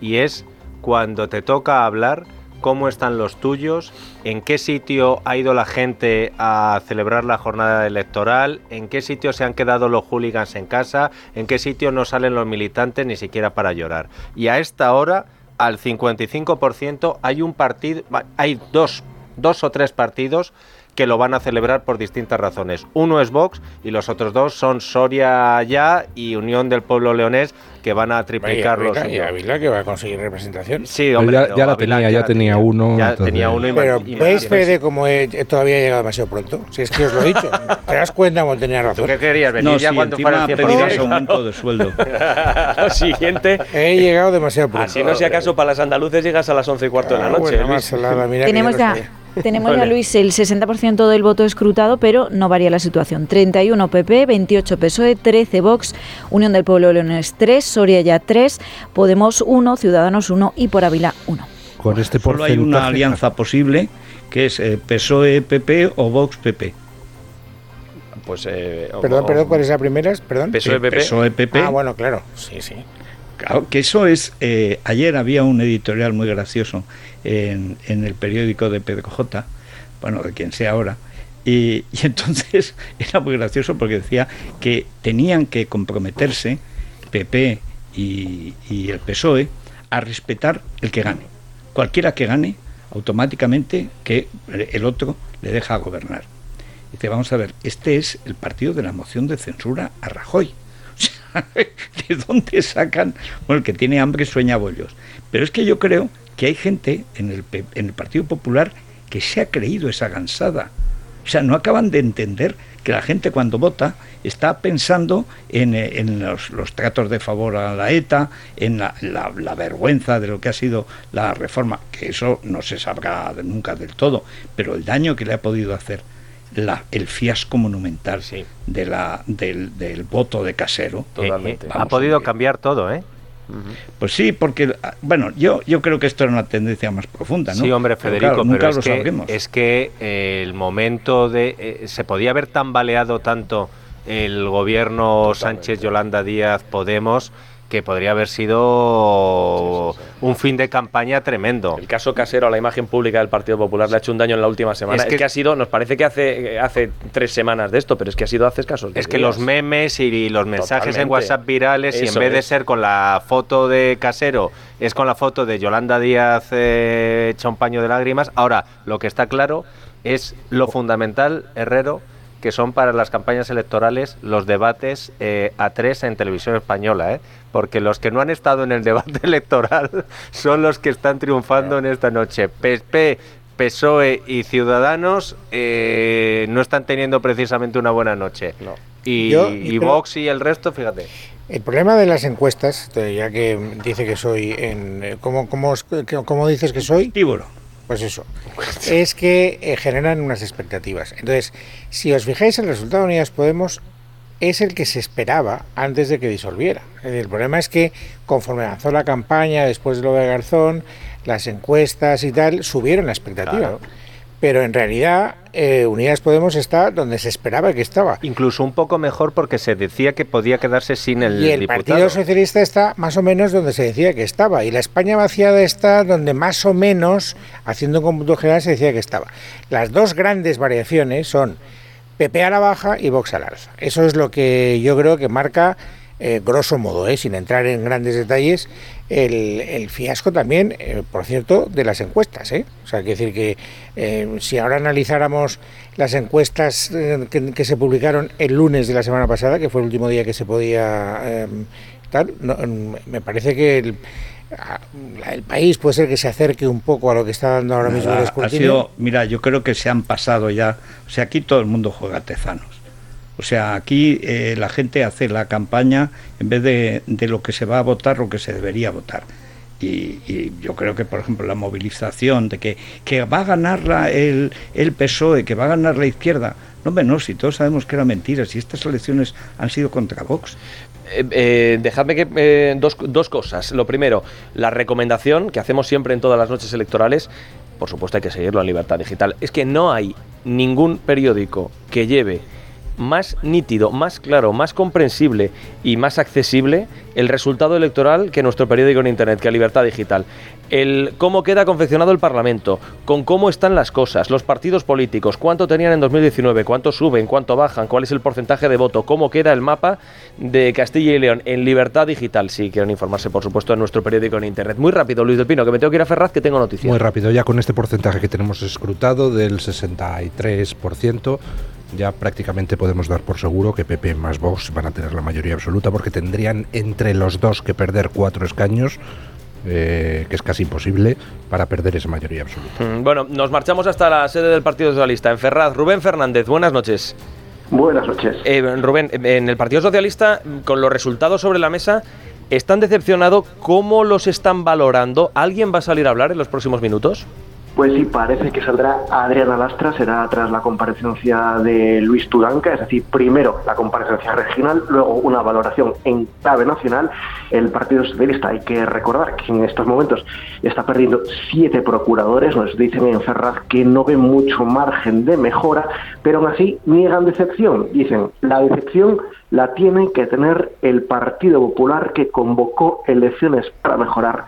Y es cuando te toca hablar, cómo están los tuyos, en qué sitio ha ido la gente a celebrar la jornada electoral, en qué sitio se han quedado los hooligans en casa, en qué sitio no salen los militantes ni siquiera para llorar. Y a esta hora, al 55% hay un partido, hay dos, dos o tres partidos que lo van a celebrar por distintas razones. Uno es Vox y los otros dos son Soria Ya y Unión del Pueblo Leonés que van a triplicar los y Ávila que va a conseguir representación. Sí, hombre, ya- la tenía, ya tenía uno, Ya entonces- tenía uno y Pero y- ¿ves, y- Fede, como he- todavía he llegado demasiado pronto? Si es que os lo he dicho. ¿Te das cuenta? Bueno, tenía ¿Tú razón. qué querías venir No, ya sí, cuando fuera el 100%? aumento de sueldo. Lo siguiente... He llegado demasiado pronto. Así no, si acaso para las andaluces llegas a las 11 y cuarto de la Ah, noche. bueno, Luis. más salada, mira que Tenemos ya, tenemos ya, Vale. Luis, el 60% del voto escrutado, pero no varía la situación. 31 PP, 28 PSOE, 13 Vox, Unión del Pueblo Leones 3, Soria ya 3, Podemos 1, Ciudadanos 1 y por Ávila 1. Con este Solo hay porcentaje. una alianza posible que es eh, PSOE-PP o Vox-PP. Pues, eh, Perdón, o- perdón, ¿cuáles las primeras? Perdón. PSOE, PP. PSOE-PP. Ah, bueno, claro. Sí, sí. Claro, que eso es. eh, ayer había un editorial muy gracioso en, en el periódico de Pedro J, bueno, de quien sea ahora, y, entonces era muy gracioso porque decía que tenían que comprometerse PP y, y el PSOE a respetar el que gane. Cualquiera que gane, automáticamente que el otro le deja gobernar. Dice, vamos a ver, este es el partido de la moción de censura a Rajoy. ¿de dónde sacan? Bueno, el que tiene hambre sueña bollos. Pero es que yo creo que hay gente en el, Partido Popular que se ha creído esa gansada. O sea, no acaban de entender que la gente cuando vota está pensando en, eh, los, tratos de favor a la ETA, en la, vergüenza de lo que ha sido la reforma, que eso no se sabrá nunca del todo, pero el daño que le ha podido hacer. La, el fiasco monumental de la, del, del voto de casero. Totalmente. ha podido cambiar todo, ¿eh? Pues sí, porque, bueno, yo, yo creo que esto era una tendencia más profunda, ¿no? Sí, hombre, Federico, pero, es, que, es, que, el momento de... Eh, se podía haber tambaleado tanto el gobierno Sánchez, Yolanda Díaz, Podemos, que podría haber sido un fin de campaña tremendo. El caso casero a la imagen pública del Partido Popular le ha hecho un daño en la última semana. Es que, ha sido, nos parece que hace, hace tres semanas de esto, pero es que ha sido hace escasos. Es que los memes y los mensajes en WhatsApp virales, y en vez de ser con la foto de casero, es con la foto de Yolanda Díaz eh, hecha un paño de lágrimas. Ahora, lo que está claro es lo fundamental, Herrero, que son para las campañas electorales los debates eh, a tres en televisión española, ¿eh? porque los que no han estado en el debate electoral son los que están triunfando en esta noche. PP, PSOE y Ciudadanos eh, no están teniendo precisamente una buena noche. Y, Vox y el resto, fíjate. El problema de las encuestas, ya que dice que soy en... ¿Cómo, cómo, cómo dices que soy? Tiburo. Pues eso, es que eh, generan unas expectativas. Entonces, si os fijáis, el resultado de Unidas Podemos es el que se esperaba antes de que disolviera. El problema es que conforme avanzó la campaña, después de lo de Garzón, las encuestas y tal, subieron la expectativa pero en realidad eh, Unidas Podemos está donde se esperaba que estaba. Incluso un poco mejor porque se decía que podía quedarse sin el Y el Partido Socialista está más o menos donde se decía que estaba. Y la España vaciada está donde más o menos, haciendo un cómputo general, se decía que estaba. Las dos grandes variaciones son PP a la baja y Vox al alza. Eso es lo que yo creo que marca eh, grosso modo, eh, sin entrar en grandes detalles, el, fiasco también, eh, por cierto, de las encuestas. O sea, quiere decir que si ahora analizáramos las encuestas que, se publicaron el lunes de la semana pasada, que fue el último día que se podía tal, me parece que el, el país puede ser que se acerque un poco a lo que está dando ahora mismo el escrutinio. mira, yo creo que se han pasado ya, o sea, aquí todo el mundo juega tezanos. O sea, aquí eh, la gente hace la campaña en vez de, de, lo que se va a votar, lo que se debería votar. Y, yo creo que, por ejemplo, la movilización de que, que va a ganar el, el PSOE, que va a ganar la izquierda. No, menos si todos sabemos que era mentira, si estas elecciones han sido contra Vox. Eh, eh, dejadme que eh, dos, dos cosas. Lo primero, la recomendación que hacemos siempre en todas las noches electorales, por supuesto hay que seguirlo en Libertad Digital, es que no hay ningún periódico que lleve más nítido, más claro, más comprensible y más accesible el resultado electoral que nuestro periódico en Internet, que Libertad Digital. El cómo queda confeccionado el Parlamento, con cómo están las cosas, los partidos políticos, cuánto tenían en 2019, cuánto suben, cuánto bajan, cuál es el porcentaje de voto, cómo queda el mapa de Castilla y León en Libertad Digital. Si quieren informarse, por supuesto, en nuestro periódico en Internet. Muy rápido, Luis del Pino, que me tengo que ir a Ferraz, que tengo noticias. Muy rápido, ya con este porcentaje que tenemos escrutado del 63%, ya prácticamente podemos dar por seguro que PP más Vox van a tener la mayoría absoluta porque tendrían entre los dos que perder cuatro escaños. Eh, que es casi imposible para perder esa mayoría absoluta. Mm, bueno, nos marchamos hasta la sede del Partido Socialista en Ferraz. Rubén Fernández, buenas noches. Buenas noches. Eh, Rubén, en el Partido Socialista, con los resultados sobre la mesa, ¿están decepcionados? ¿Cómo los están valorando? ¿Alguien va a salir a hablar en los próximos minutos? Pues sí, parece que saldrá Adriana Lastra, será tras la comparecencia de Luis Tudanca, es decir, primero la comparecencia regional, luego una valoración en clave nacional. El Partido Socialista, hay que recordar que en estos momentos está perdiendo siete procuradores, nos dicen en Ferraz que no ven mucho margen de mejora, pero aún así niegan decepción. Dicen, la decepción la tiene que tener el Partido Popular que convocó elecciones para mejorar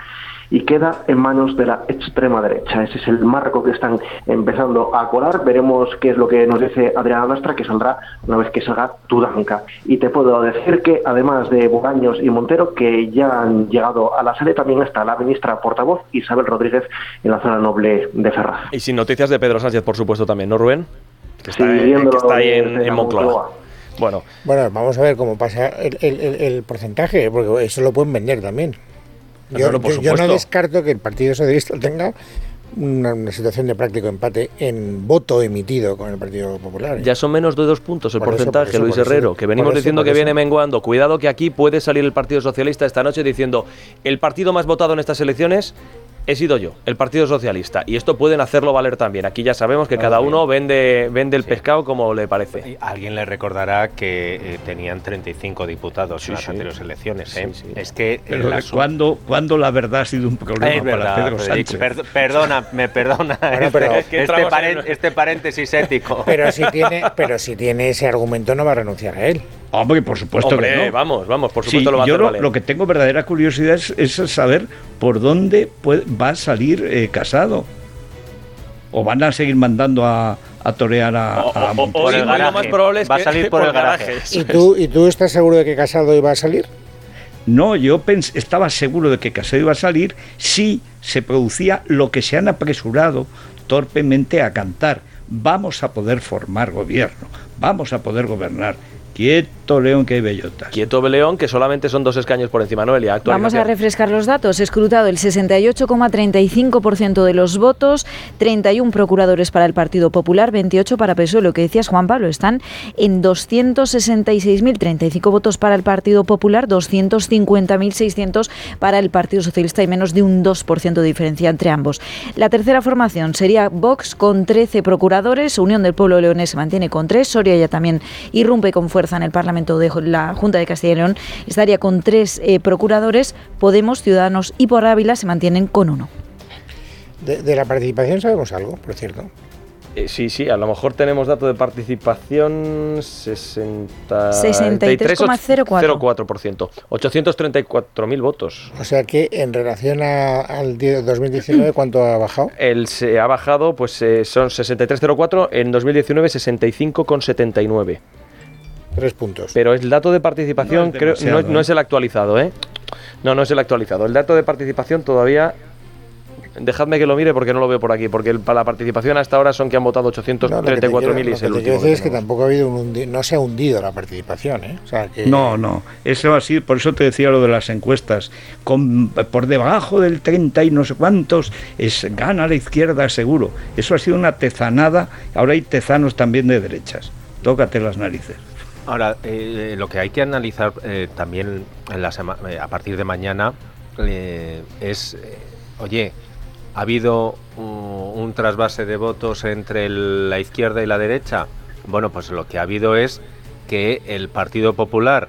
y queda en manos de la extrema derecha. Ese es el marco que están empezando a colar. Veremos qué es lo que nos dice Adriana Lastra, que saldrá una vez que salga Tudanca. Y te puedo decir que además de Bogaños y Montero, que ya han llegado a la sede, también está la ministra portavoz Isabel Rodríguez en la zona noble de Ferraz. Y sin noticias de Pedro Sánchez, por supuesto, también, ¿no, Rubén? Que está, ahí en, Moncloa. Bueno. bueno, vamos a ver cómo pasa el, el porcentaje, porque eso lo pueden vender también. Yo, no descarto que el Partido Socialista tenga una, situación de práctico empate en voto emitido con el Partido Popular. ¿eh? Ya son menos de dos puntos el porcentaje, Luis Herrero, que venimos diciendo que viene menguando. Cuidado que aquí puede salir el Partido Socialista esta noche diciendo el partido más votado en estas elecciones he sido yo, el Partido Socialista, y esto pueden hacerlo valer también. Aquí ya sabemos que cada uno vende, vende el pescado como le parece. alguien le recordará que eh, tenían 35 diputados en las anteriores elecciones. ¿eh? Es que Pero ¿cuándo, cuando la verdad ha sido un problema para Pedro Sánchez? perdona, me perdona este, este, este, paréntesis ético. Pero si, tiene, pero si tiene ese argumento no va a renunciar a él. Hombre, por supuesto que no. Vamos, vamos, por supuesto lo va a yo hacer lo, lo, que tengo verdadera curiosidad es, saber por dónde va a salir eh, casado. O van a seguir mandando a, torear a, a o, el lo más probable es va a salir por, el garaje. ¿Y tú, ¿Y tú estás seguro de que Casado iba a salir? No, yo estaba seguro de que Casado iba a salir si se producía lo que se han apresurado torpemente a cantar. Vamos a poder formar gobierno, vamos a poder gobernar. Quieto León, que hay bellota. Quieto León, que solamente son dos escaños por encima, Noelia. Vamos a refrescar los datos. Escrutado el 68,35% de los votos, 31 procuradores para el Partido Popular, 28 para PSOE. Lo que decías, Juan Pablo, están en 266.035 votos para el Partido Popular, 250.600 para el Partido Socialista y menos de un 2% de diferencia entre ambos. La tercera formación sería Vox con 13 procuradores, Unión del Pueblo Leonés se mantiene con 3, Soria ya también irrumpe con fuerza en el Parlamento de la Junta de Castilla y León, estaría con tres eh, procuradores, Podemos, Ciudadanos y por Ávila se mantienen con uno. De, la participación sabemos algo, por cierto. Eh, sí, sí, a lo mejor tenemos dato de participación 63,04%. 834.000 votos. O sea que en relación al 2019, ¿cuánto ha bajado? El, se ha bajado, pues eh, son 63,04, en 2019 65,79. Tres puntos. Pero el dato de participación no creo, no, es el actualizado, ¿eh? No, no es el actualizado. El dato de participación todavía Dejadme que lo mire porque no lo veo por aquí, porque para la participación hasta ahora son que han votado 834.000 y es el último. Lo que es que tampoco ha habido un no se ha hundido la participación, ¿eh? No, no, eso así, por eso te decía lo de las encuestas, con, por debajo del 30 y no sé cuántos, es gana la izquierda seguro. Eso ha sido una tezanada, ahora hay tezanos también de derechas. Tócate las narices. Ahora, eh, lo que hay que analizar eh, también en la eh, a partir de mañana es, oye, ¿ha habido un, trasvase de votos entre la izquierda y la derecha? Bueno, pues lo que ha habido es que el Partido Popular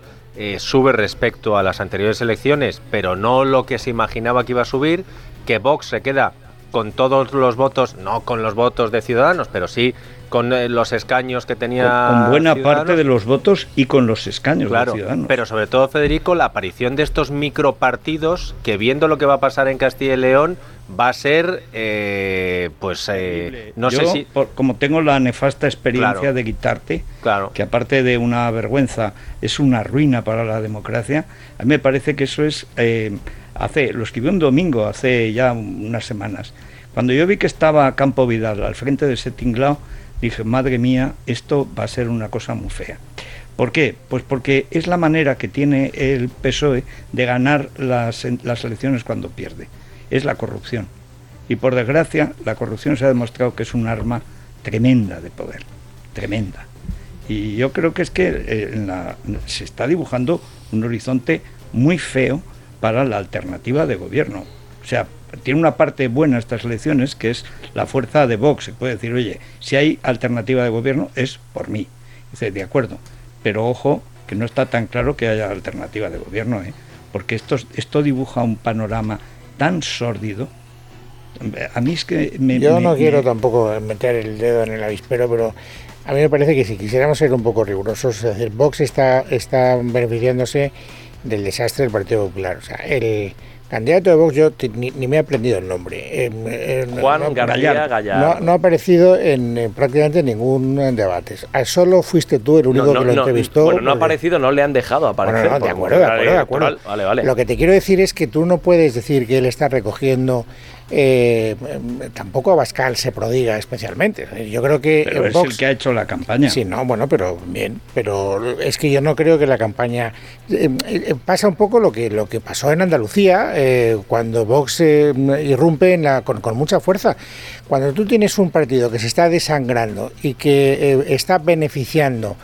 sube respecto a las anteriores elecciones, pero no lo que se imaginaba que iba a subir, que Vox se queda con todos los votos, no con los votos de Ciudadanos, pero sí con eh, los escaños que tenía. Con, buena parte de los votos y con los escaños claro, de Ciudadanos. Pero sobre todo, Federico, la aparición de estos micropartidos que, viendo lo que va a pasar en Castilla y León, va a ser, eh, pues, eh, no sé si. como tengo la nefasta experiencia de quitarte, claro. que aparte de una vergüenza, es una ruina para la democracia, a mí me parece que eso es. hace, lo escribí un domingo, hace ya unas semanas. Cuando yo vi que estaba Campo Vidal al frente de ese tinglao, dije, madre mía, esto va a ser una cosa muy fea. ¿Por qué? Pues porque es la manera que tiene el PSOE de ganar las, las elecciones cuando pierde. Es la corrupción. Y por desgracia, la corrupción se ha demostrado que es un arma tremenda de poder. Tremenda. Y yo creo que es que eh, se está dibujando un horizonte muy feo para la alternativa de gobierno. O sea, tiene una parte buena estas elecciones, que es la fuerza de Vox. Se puede decir, oye, si hay alternativa de gobierno es por mí. Dice, de acuerdo, pero ojo, que no está tan claro que haya alternativa de gobierno, ¿eh? porque esto, esto dibuja un panorama tan sórdido. A mí es que me... Yo no quiero tampoco meter el dedo en el avispero, pero a mí me parece que si quisiéramos ser un poco rigurosos, es decir, Vox está, está beneficiándose del desastre del Partido Popular. O sea, el Candidato de Vox, yo ni, me he aprendido el nombre. Eh, Juan no, García Gallardo. No, ha aparecido en, prácticamente ningún debate. Ah, solo fuiste tú el único que lo entrevistó. Bueno, no ha aparecido, no le han dejado aparecer. de acuerdo, de acuerdo, de acuerdo. Vale, vale. Lo que te quiero decir es que tú no puedes decir que él está recogiendo eh, tampoco Abascal se prodiga especialmente. Yo creo que pero es el que ha hecho la campaña. Sí, no, bueno, pero bien, pero es que yo no creo que la campaña eh, eh, pasa un poco lo que lo que pasó en Andalucía cuando Vox irrumpe en la, con, mucha fuerza. Cuando tú tienes un partido que se está desangrando y que está beneficiando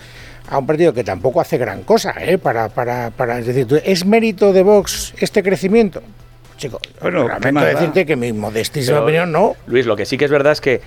a un partido que tampoco hace gran cosa, para, para, para es decir, ¿es mérito de Vox este crecimiento? Chico, Bueno, lamento decirte que mi modestísima Pero, opinión no. Luis, lo que sí que es verdad es que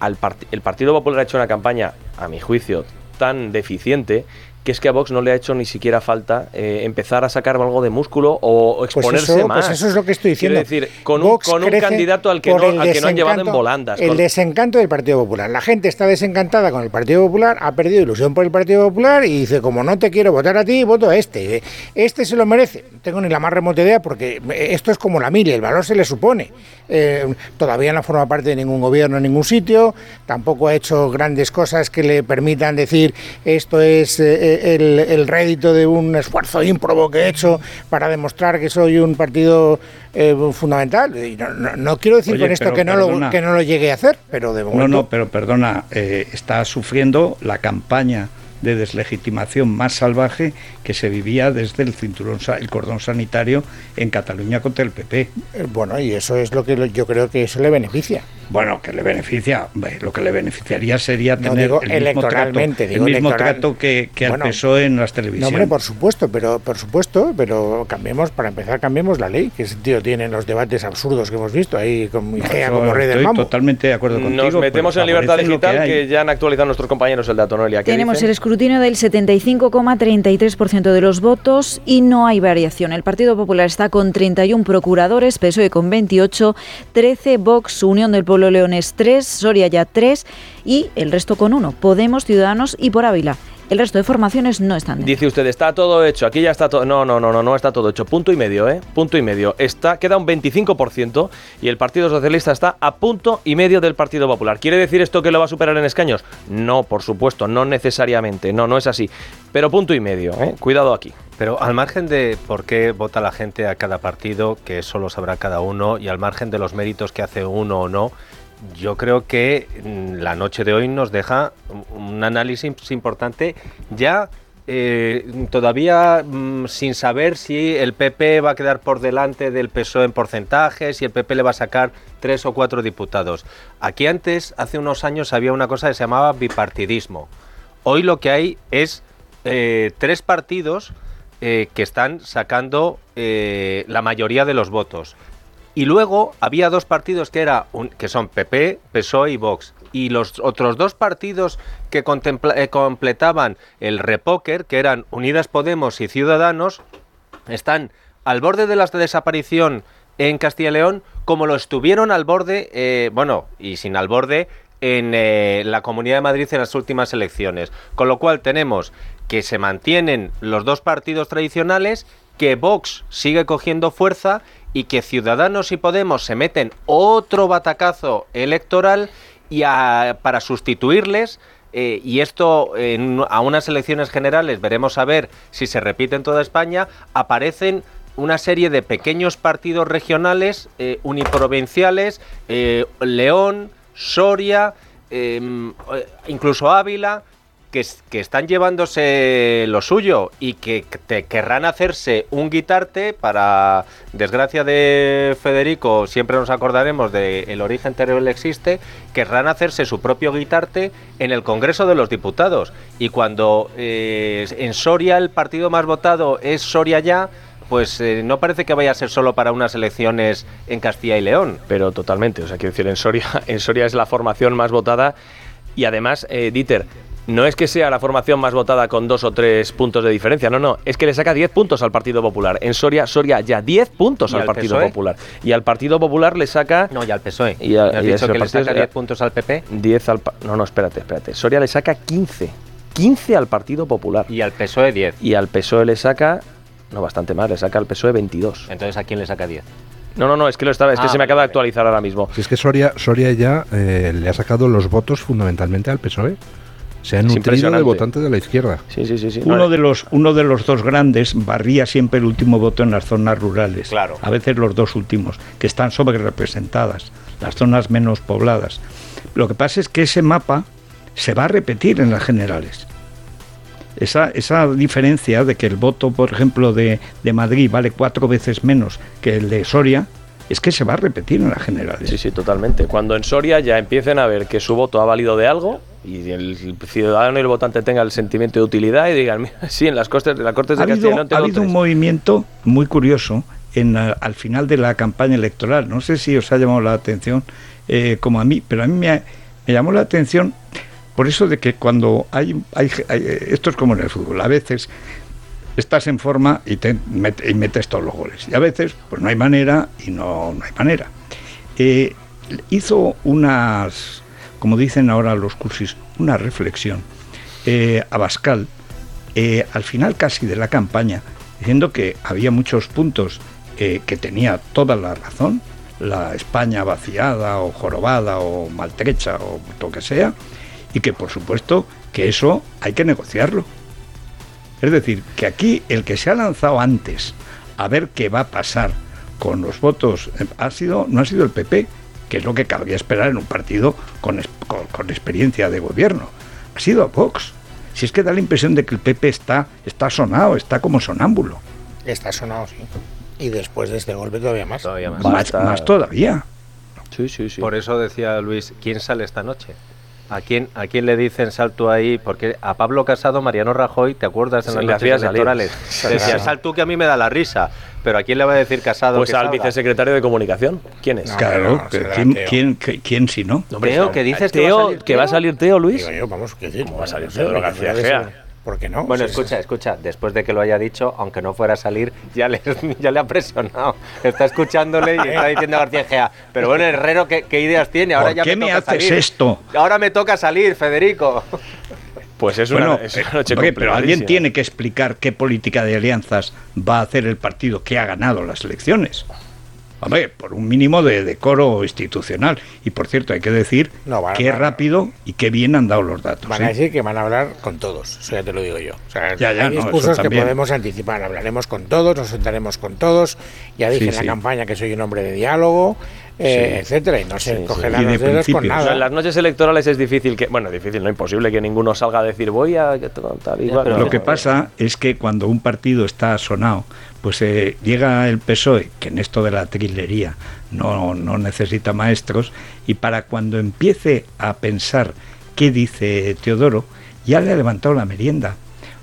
al part- el Partido Popular ha hecho una campaña, a mi juicio, tan deficiente que es que a Vox no le ha hecho ni siquiera falta eh, empezar a sacar algo de músculo o Pues exponerse eso, más. pues eso es lo que estoy diciendo. Quiero decir, con un, con candidato al que, no, el al que no han llevado en volandas. El con- desencanto del Partido Popular. La gente está desencantada con el Partido Popular, ha perdido ilusión por el Partido Popular y dice, como no te quiero votar a ti, voto a este. Este se lo merece. No tengo ni la más remota idea porque esto es como la mili, el valor se le supone. Eh, todavía no forma parte de ningún gobierno en ningún sitio, tampoco ha hecho grandes cosas que le permitan decir esto es eh, el, el rédito de un esfuerzo ímprobo que he hecho para demostrar que soy un partido eh, fundamental. Y no, no- no quiero decir Oye, con esto que no, lo, que no lo llegue a hacer, pero de No, momento... no, pero perdona, eh, está sufriendo la campaña de deslegitimación más salvaje que se vivía desde el cinturón, el cordón sanitario en Cataluña contra el PP. Eh, Bueno, y eso es lo que yo creo que eso le beneficia. Bueno, que le beneficia, lo que le beneficiaría sería No, tener digo el mismo trato, electoralmente, el digo mismo electoral. trato que, que Bueno, al PSOE en las No, televisiones. hombre, por supuesto, pero por supuesto, pero cambiemos, para empezar, cambiemos la ley. ¿Qué sentido tienen los debates absurdos que hemos visto ahí con Igea como rey del estoy mambo? totalmente de acuerdo contigo. Nos metemos en libertad digital, que, ya han actualizado nuestros compañeros el dato, Noelia. ¿qué Tenemos dicen? el escrutinio del 75,33% de los votos y no hay variación. El Partido Popular está con 31 procuradores, PSOE E con 28, 13, Vox, Unión del Pueblo Leones 3, Soria ya 3 y el resto con 1, Podemos, Ciudadanos y por Ávila. El resto de formaciones no están dentro. Dice usted, está todo hecho, aquí ya está todo. No, no, no, no, no está todo hecho. Punto y medio, ¿eh? Punto y medio. Está, queda un 25% y el Partido Socialista está a punto y medio del Partido Popular. ¿Quiere decir esto que lo va a superar en escaños? No, por supuesto, no necesariamente. No, no es así. Pero punto y medio, ¿eh? Cuidado aquí. Pero al margen de por qué vota la gente a cada partido, que eso lo sabrá cada uno, y al margen de los méritos que hace uno o no, yo creo que mm, la noche de hoy nos deja un análisis importante ya eh, todavía mm, sin saber si el PP va a quedar por delante del PSOE en porcentajes, si el PP le va a sacar tres o cuatro diputados. Aquí antes, hace unos años, había una cosa que se llamaba bipartidismo. Hoy lo que hay es eh, tres partidos eh, que están sacando la mayoría de los votos. Y luego había dos partidos que, era un- que son PP, PSOE y Vox. Y los otros dos partidos que eh, completaban el repóquer, que eran Unidas Podemos y Ciudadanos, están al borde de la desaparición en Castilla y León, como lo estuvieron al borde, eh, bueno, y sin al borde, en eh, la Comunidad de Madrid en las últimas elecciones. Con lo cual tenemos que se mantienen los dos partidos tradicionales, que Vox sigue cogiendo fuerza y que Ciudadanos y Podemos se meten otro batacazo electoral y a- para sustituirles eh, y esto a unas elecciones generales veremos a ver si se repite en toda España, aparecen una serie de pequeños partidos regionales, eh, uniprovinciales, eh, León, Soria, em, incluso Ávila, que, es- que están llevándose lo suyo y que te querrán hacerse un guitarte para desgracia de Federico, siempre nos acordaremos de El origen terrible existe, querrán hacerse su propio guitarte en el Congreso de los Diputados. Y cuando eh, en Soria el partido más votado es Soria ya, pues eh, no parece que vaya a ser solo para unas elecciones en Castilla y León. Pero totalmente, o sea, quiero decir, en Soria, en Soria es la formación más votada y además, eh, Dieter, no es que sea la formación más votada con dos o tres puntos de diferencia, no, no, es que le saca 10 puntos al Partido Popular. En Soria, Soria ya 10 puntos ¿Y al al Partido PSOE? Popular. Y al Partido Popular le saca No, y al PSOE. Y a- ¿Me has y dicho ese que le saca era- 10 puntos al PP 10 al... No, no, espérate, espérate. Soria le saca 15. 15 al Partido Popular. y al PSOE 10. Y al PSOE le saca... No, bastante más, le saca al PSOE 22. Entonces, ¿a quién le saca 10? No, no, no, es que lo estaba, es que Ah, se me acaba de actualizar ahora mismo. Si es que Soria, Soria ya eh, le ha sacado los votos fundamentalmente al PSOE. Se ha nutrido de votantes de la izquierda. Sí, sí, sí, sí. No, Uno de, los, uno de los dos grandes barría siempre el último voto en las zonas rurales. Claro. A veces los dos últimos, que están sobre representadas, las zonas menos pobladas. Lo que pasa es que ese mapa se va a repetir en las generales. Esa, esa diferencia de que el voto, por ejemplo, de, de Madrid vale cuatro veces menos que el de Soria, es que se va a repetir en las generales. Sí, sí, totalmente. Cuando en Soria ya empiecen a ver que su voto ha valido de algo y el ciudadano y el votante tengan el sentimiento de utilidad y digan, mira, sí, en las cortes, en las cortes ha de Castilla y habido, León ha habido un tres". movimiento muy curioso en, al final de la campaña electoral. No sé si os ha llamado la atención eh, como a mí, pero a mí me, me, llamó la atención por eso de que cuando hay, hay, esto es como en el fútbol, a veces estás en forma y, te y metes todos los goles. Y a veces, pues no hay manera y no, no hay manera. Eh, hizo unas, como dicen ahora los cursis, una reflexión eh, a Bascal, eh, al final casi de la campaña, diciendo que había muchos puntos eh, que tenía toda la razón, la España vaciada o jorobada o maltrecha o lo que sea, y que por supuesto que eso hay que negociarlo. Es decir, que aquí el que se ha lanzado antes a ver qué va a pasar con los votos ha sido, no ha sido el PP, que es lo que cabría esperar en un partido con, con, experiencia de gobierno. Ha sido Vox. Si es que da la impresión de que el PP está, está sonado, está como sonámbulo. Está sonado, sí. Y después de este golpe todavía más. Todavía más. Más, más todavía. Sí, sí, sí. Por eso decía Luis, ¿quién sale esta noche? ¿A quién, ¿A quién le dicen salto ahí? Porque a Pablo Casado, Mariano Rajoy, ¿te acuerdas en las noches electorales? Decía, sal tú que a mí me da la risa. Pero ¿a quién le va a decir Casado? Pues que al salga? vicesecretario de Comunicación. ¿Quién es? No, claro, no, ¿quién, quién, quién, quién, si no? no Teo, ¿qué dices? Teo, que va a salir ¿Que va a salir Teo, Luis? Digo yo, vamos, ¿qué decir? Va a salir Pedro García Gea. ¿Por qué no? Bueno, Sí, escucha, sí. escucha, después de que lo haya dicho, aunque no fuera a salir, ya le, ya le ha presionado. Está escuchándole y está diciendo a García Gea. Pero bueno, Herrero, ¿qué, qué ideas tiene? Ahora ¿Por ya qué me, me toca haces salir. esto? Ahora me toca salir, Federico. Pues es Bueno, una, es una eh, noche oye, pero alguien tiene que explicar qué política de alianzas va a hacer el partido que ha ganado las elecciones. Hombre, por un mínimo de decoro institucional. Y por cierto, hay que decir No, van- qué van- rápido y qué bien han dado los datos. Van a ¿eh? decir que van a hablar con todos, eso ya te lo digo yo. O sea, Ya, ya, hay no, eso discursos que podemos anticipar. Hablaremos con todos, nos sentaremos con todos. Ya dije Sí, en la sí. campaña que soy un hombre de diálogo, eh, Sí. etcétera, y no se los dedos con principios. O sea, nada. en las noches electorales es difícil que, bueno, difícil, no imposible que ninguno salga a decir voy a que tal y Ya, cual. pero Lo que pasa es que cuando un partido está sonado, pues eh, llega el PSOE, que en esto de la trilería no, no necesita maestros, y para cuando empiece a pensar qué dice Teodoro, ya le ha levantado la merienda.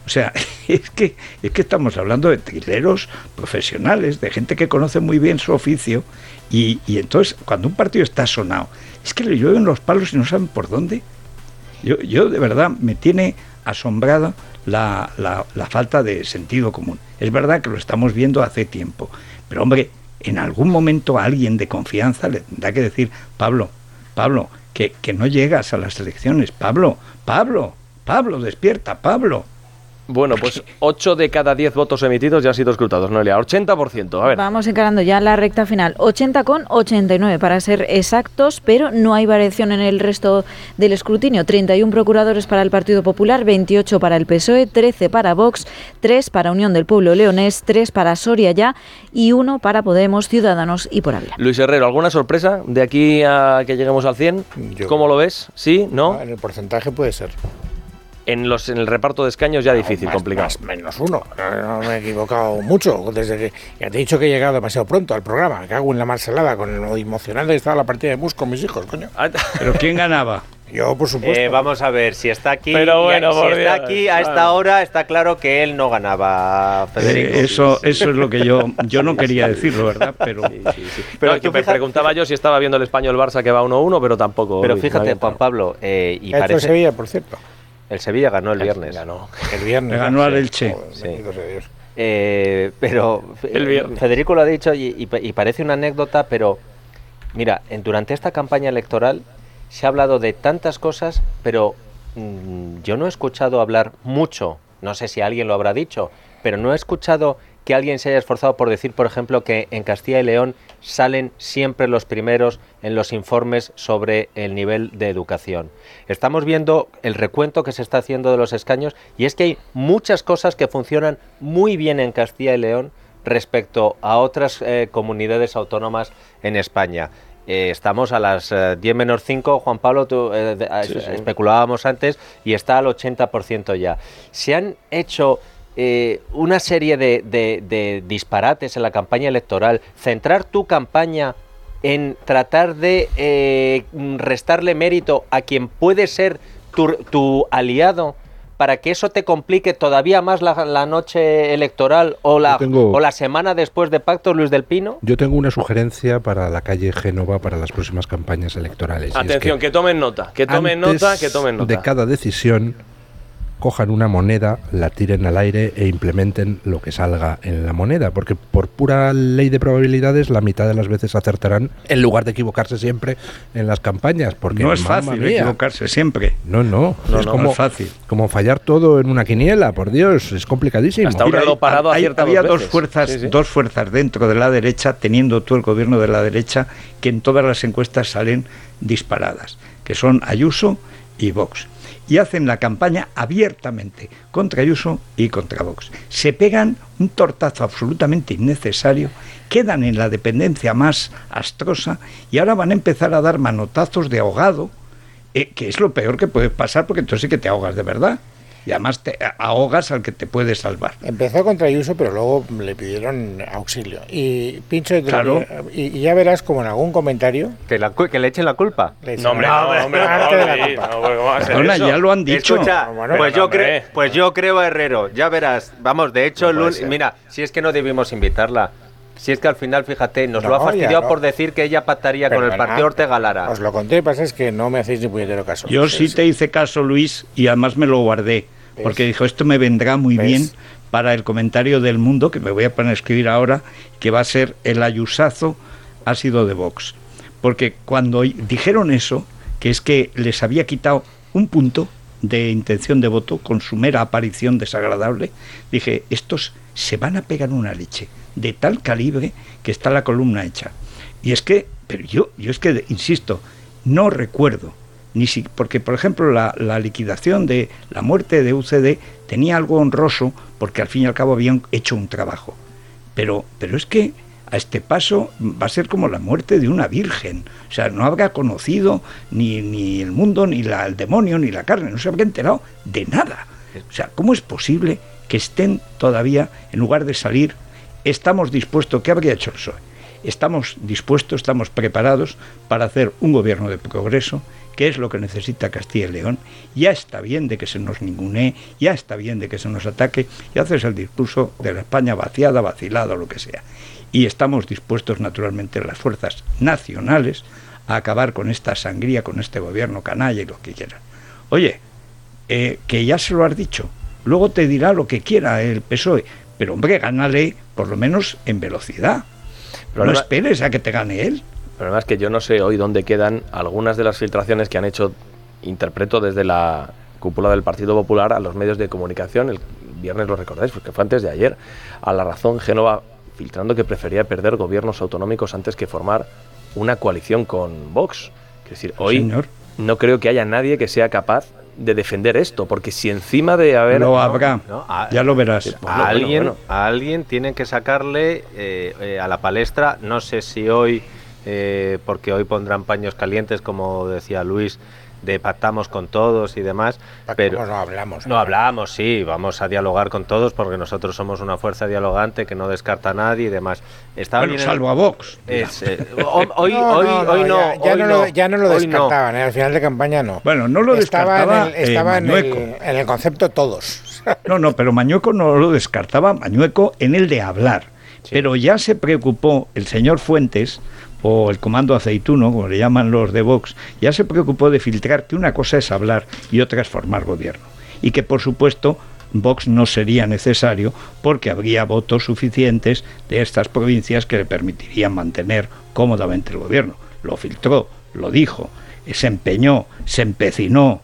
O sea, es que, es que estamos hablando de trileros profesionales, de gente que conoce muy bien su oficio, y, y entonces cuando un partido está sonado, es que le llueven los palos y no saben por dónde. Yo, yo de verdad me tiene asombrada la, la- la falta de sentido común. Es verdad que lo estamos viendo hace tiempo, pero hombre, en algún momento alguien de confianza le tendrá que decir, Pablo, Pablo, que, que no llegas a las elecciones, Pablo, Pablo, Pablo, despierta, Pablo. Bueno, pues 8 de cada 10 votos emitidos ya han sido escrutados, Noelia. 80%. A ver. Vamos encarando ya la recta final. 80 con 89 para ser exactos, pero no hay variación en el resto del escrutinio. 31 procuradores para el Partido Popular, 28 para el PSOE, 13 para Vox, 3 para Unión del Pueblo Leonés, 3 para Soria ya y 1 para Podemos, Ciudadanos y por Ávila. Luis Herrero, ¿alguna sorpresa de aquí a que lleguemos al 100? Yo- ¿Cómo lo ves? ¿Sí? ¿No? En el porcentaje puede ser. En, los, en el reparto de escaños ya difícil, Más- complicado. más- menos uno. No, no me he equivocado mucho. Desde que ya te he dicho que he llegado demasiado pronto al programa. Me cago en la marcelada con lo emocionante que estaba la partida de bus con mis hijos, coño. Ah, Pero ¿quién ganaba? Yo, por supuesto. Eh, vamos a ver, si está aquí, Pero bueno, si por está aquí a esta hora, está claro que él no ganaba, Federico. Eh, eso, eso es lo que yo, yo no quería decirlo, ¿verdad? Pero Pero Pero que me preguntaba yo si estaba viendo el español Barça que va 1-1, pero tampoco. Pero fíjate, Juan. Pablo, eh, y Esto es parece... Sevilla, por cierto. El Sevilla ganó el viernes. Ganó. El viernes. Ganó al Elche. Eh, pero El eh, viernes. Federico lo ha dicho y, y pa- y parece una anécdota, pero mira, en- durante esta campaña electoral se ha hablado de tantas cosas, pero mm, yo no he escuchado hablar mucho, no sé si alguien lo habrá dicho, pero no he escuchado que alguien se haya esforzado por decir, por ejemplo, que en Castilla y León salen siempre los primeros en los informes sobre el nivel de educación. Estamos viendo el recuento que se está haciendo de los escaños y es que hay muchas cosas que funcionan muy bien en Castilla y León respecto a otras eh, comunidades autónomas en España. Eh, estamos a las eh, 10 menos 5, Juan Pablo, tú, eh, Sí, sí. especulábamos antes, y está al 80% ya. Se han hecho eh, una serie de, de- de disparates en la campaña electoral. Centrar tu campaña en tratar de eh, restarle mérito a quien puede ser tu, tu aliado para que eso te complique todavía más la, la noche electoral o la, tengo- o la semana después de pacto, Luis del Pino? Yo tengo una sugerencia para la calle Génova para las próximas campañas electorales. es Atención, que, tomen nota, que tomen nota, que tomen nota. De cada decisión, cojan una moneda, la tiren al aire e implementen lo que salga en la moneda, porque por pura ley de probabilidades la mitad de las veces acertarán en lugar de equivocarse siempre en las campañas, porque no es fácil mía. equivocarse siempre. No, no, No, es no, como no es fácil. como fallar todo en una quiniela, por Dios, es complicadísimo. Hasta un Mira, reloj parado hay- había dos dos veces. fuerzas, Sí, sí. dos fuerzas dentro de la derecha, teniendo tú el gobierno de la derecha, que en todas las encuestas salen disparadas, que son Ayuso y Vox. Y hacen la campaña abiertamente contra Ayuso y contra Vox. Se pegan un tortazo absolutamente innecesario, quedan en la dependencia más astrosa y ahora van a empezar a dar manotazos de ahogado, eh, que es lo peor que puede pasar porque entonces sí que te ahogas de verdad. Y además te ahogas al que te puede salvar. Empezó contra Ayuso, pero luego le pidieron auxilio. Y Pincho, Claro. y, y ya verás como en algún comentario Que, la cu- que le echen la culpa. le No, hombre, echarán no, hombre, parte de la no, culpa. no, hombre, ¿cómo va a ser Perdona, eso? ya lo han dicho. Escucha, Bueno, pues, yo creo, hombre. pues yo creo a Herrero, ya verás. Vamos, de hecho, No ser. mira, si es que no debimos invitarla. Si es que al final, fíjate, nos lo ha fastidiado no. por decir que ella pactaría con el partido Ortega Lara. Os lo conté, pasa es que no me hacéis ni puñetero caso. Yo sí te hice caso, Luis, y además me lo guardé, ¿Ves? porque dijo, esto me vendrá muy ¿Ves? bien para el comentario del mundo, que me voy a poner a escribir ahora, que va a ser el ayusazo ha sido de Vox. Porque cuando dijeron eso, que es que les había quitado un punto de intención de voto con su mera aparición desagradable, dije, estos se van a pegar una leche de tal calibre que está la columna hecha. Y es que, pero yo, yo es que, insisto, no recuerdo, ni si, porque por ejemplo la, la liquidación de la muerte de UCD tenía algo honroso porque al fin y al cabo habían hecho un trabajo. Pero, pero es que a este paso va a ser como la muerte de una virgen. O sea, no habrá conocido ni, ni el mundo, ni el demonio, ni la carne, no se habrá enterado de nada. O sea, ¿cómo es posible que estén todavía, en lugar de salir, estamos dispuestos, ¿qué habría hecho el PSOE? Estamos dispuestos, estamos preparados para hacer un gobierno de progreso, que es lo que necesita Castilla y León. Ya está bien de que se nos ningunee, ya está bien de que se nos ataque, y haces el discurso de la España vaciada, vacilada lo que sea. Y estamos dispuestos, naturalmente, las fuerzas nacionales, a acabar con esta sangría, con este gobierno canalla y lo que quieran. Oye, eh, que ya se lo has dicho, luego te dirá lo que quiera el PSOE, pero hombre, gánale por lo menos en velocidad. No Problema- esperes a que te gane él. El problema es que yo no sé hoy dónde quedan algunas de las filtraciones que han hecho, interpreto desde la cúpula del Partido Popular a los medios de comunicación. El viernes lo recordáis, porque fue antes de ayer. A la razón, Génova filtrando que prefería perder gobiernos autonómicos antes que formar una coalición con Vox. Es decir, hoy Señor. no creo que haya nadie que sea capaz de defender esto, porque si encima de haber... lo habrá, no, a- ya lo verás. A, bueno, alguien, bueno. a alguien tienen que sacarle eh, eh, a la palestra, no sé si hoy, eh, porque hoy pondrán paños calientes, como decía Luis, de pactamos con todos y demás, pero no hablamos. no hablamos, sí, vamos a dialogar con todos porque nosotros somos una fuerza dialogante que no descarta a nadie y demás. Estaba Bueno, bien el- salvo a Vox. es, eh, hoy, No, hoy, no, no, hoy no, ya, ya hoy no, no, lo, ya no lo hoy no. descartaban, ¿eh? al final de campaña no. Bueno, no lo estaba descartaba en el, estaba eh, en, el, Mañueco. en el concepto todos. No, no, pero Mañueco no lo descartaba, Mañueco en el de hablar. Pero ya se preocupó el señor Fuentes, o el comando aceituno, como le llaman los de Vox, ya se preocupó de filtrar que una cosa es hablar y otra es formar gobierno. Y que, por supuesto, Vox no sería necesario porque habría votos suficientes de estas provincias que le permitirían mantener cómodamente el gobierno. Lo filtró, lo dijo, se empeñó, se empecinó.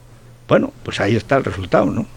Bueno, pues ahí está el resultado, ¿no?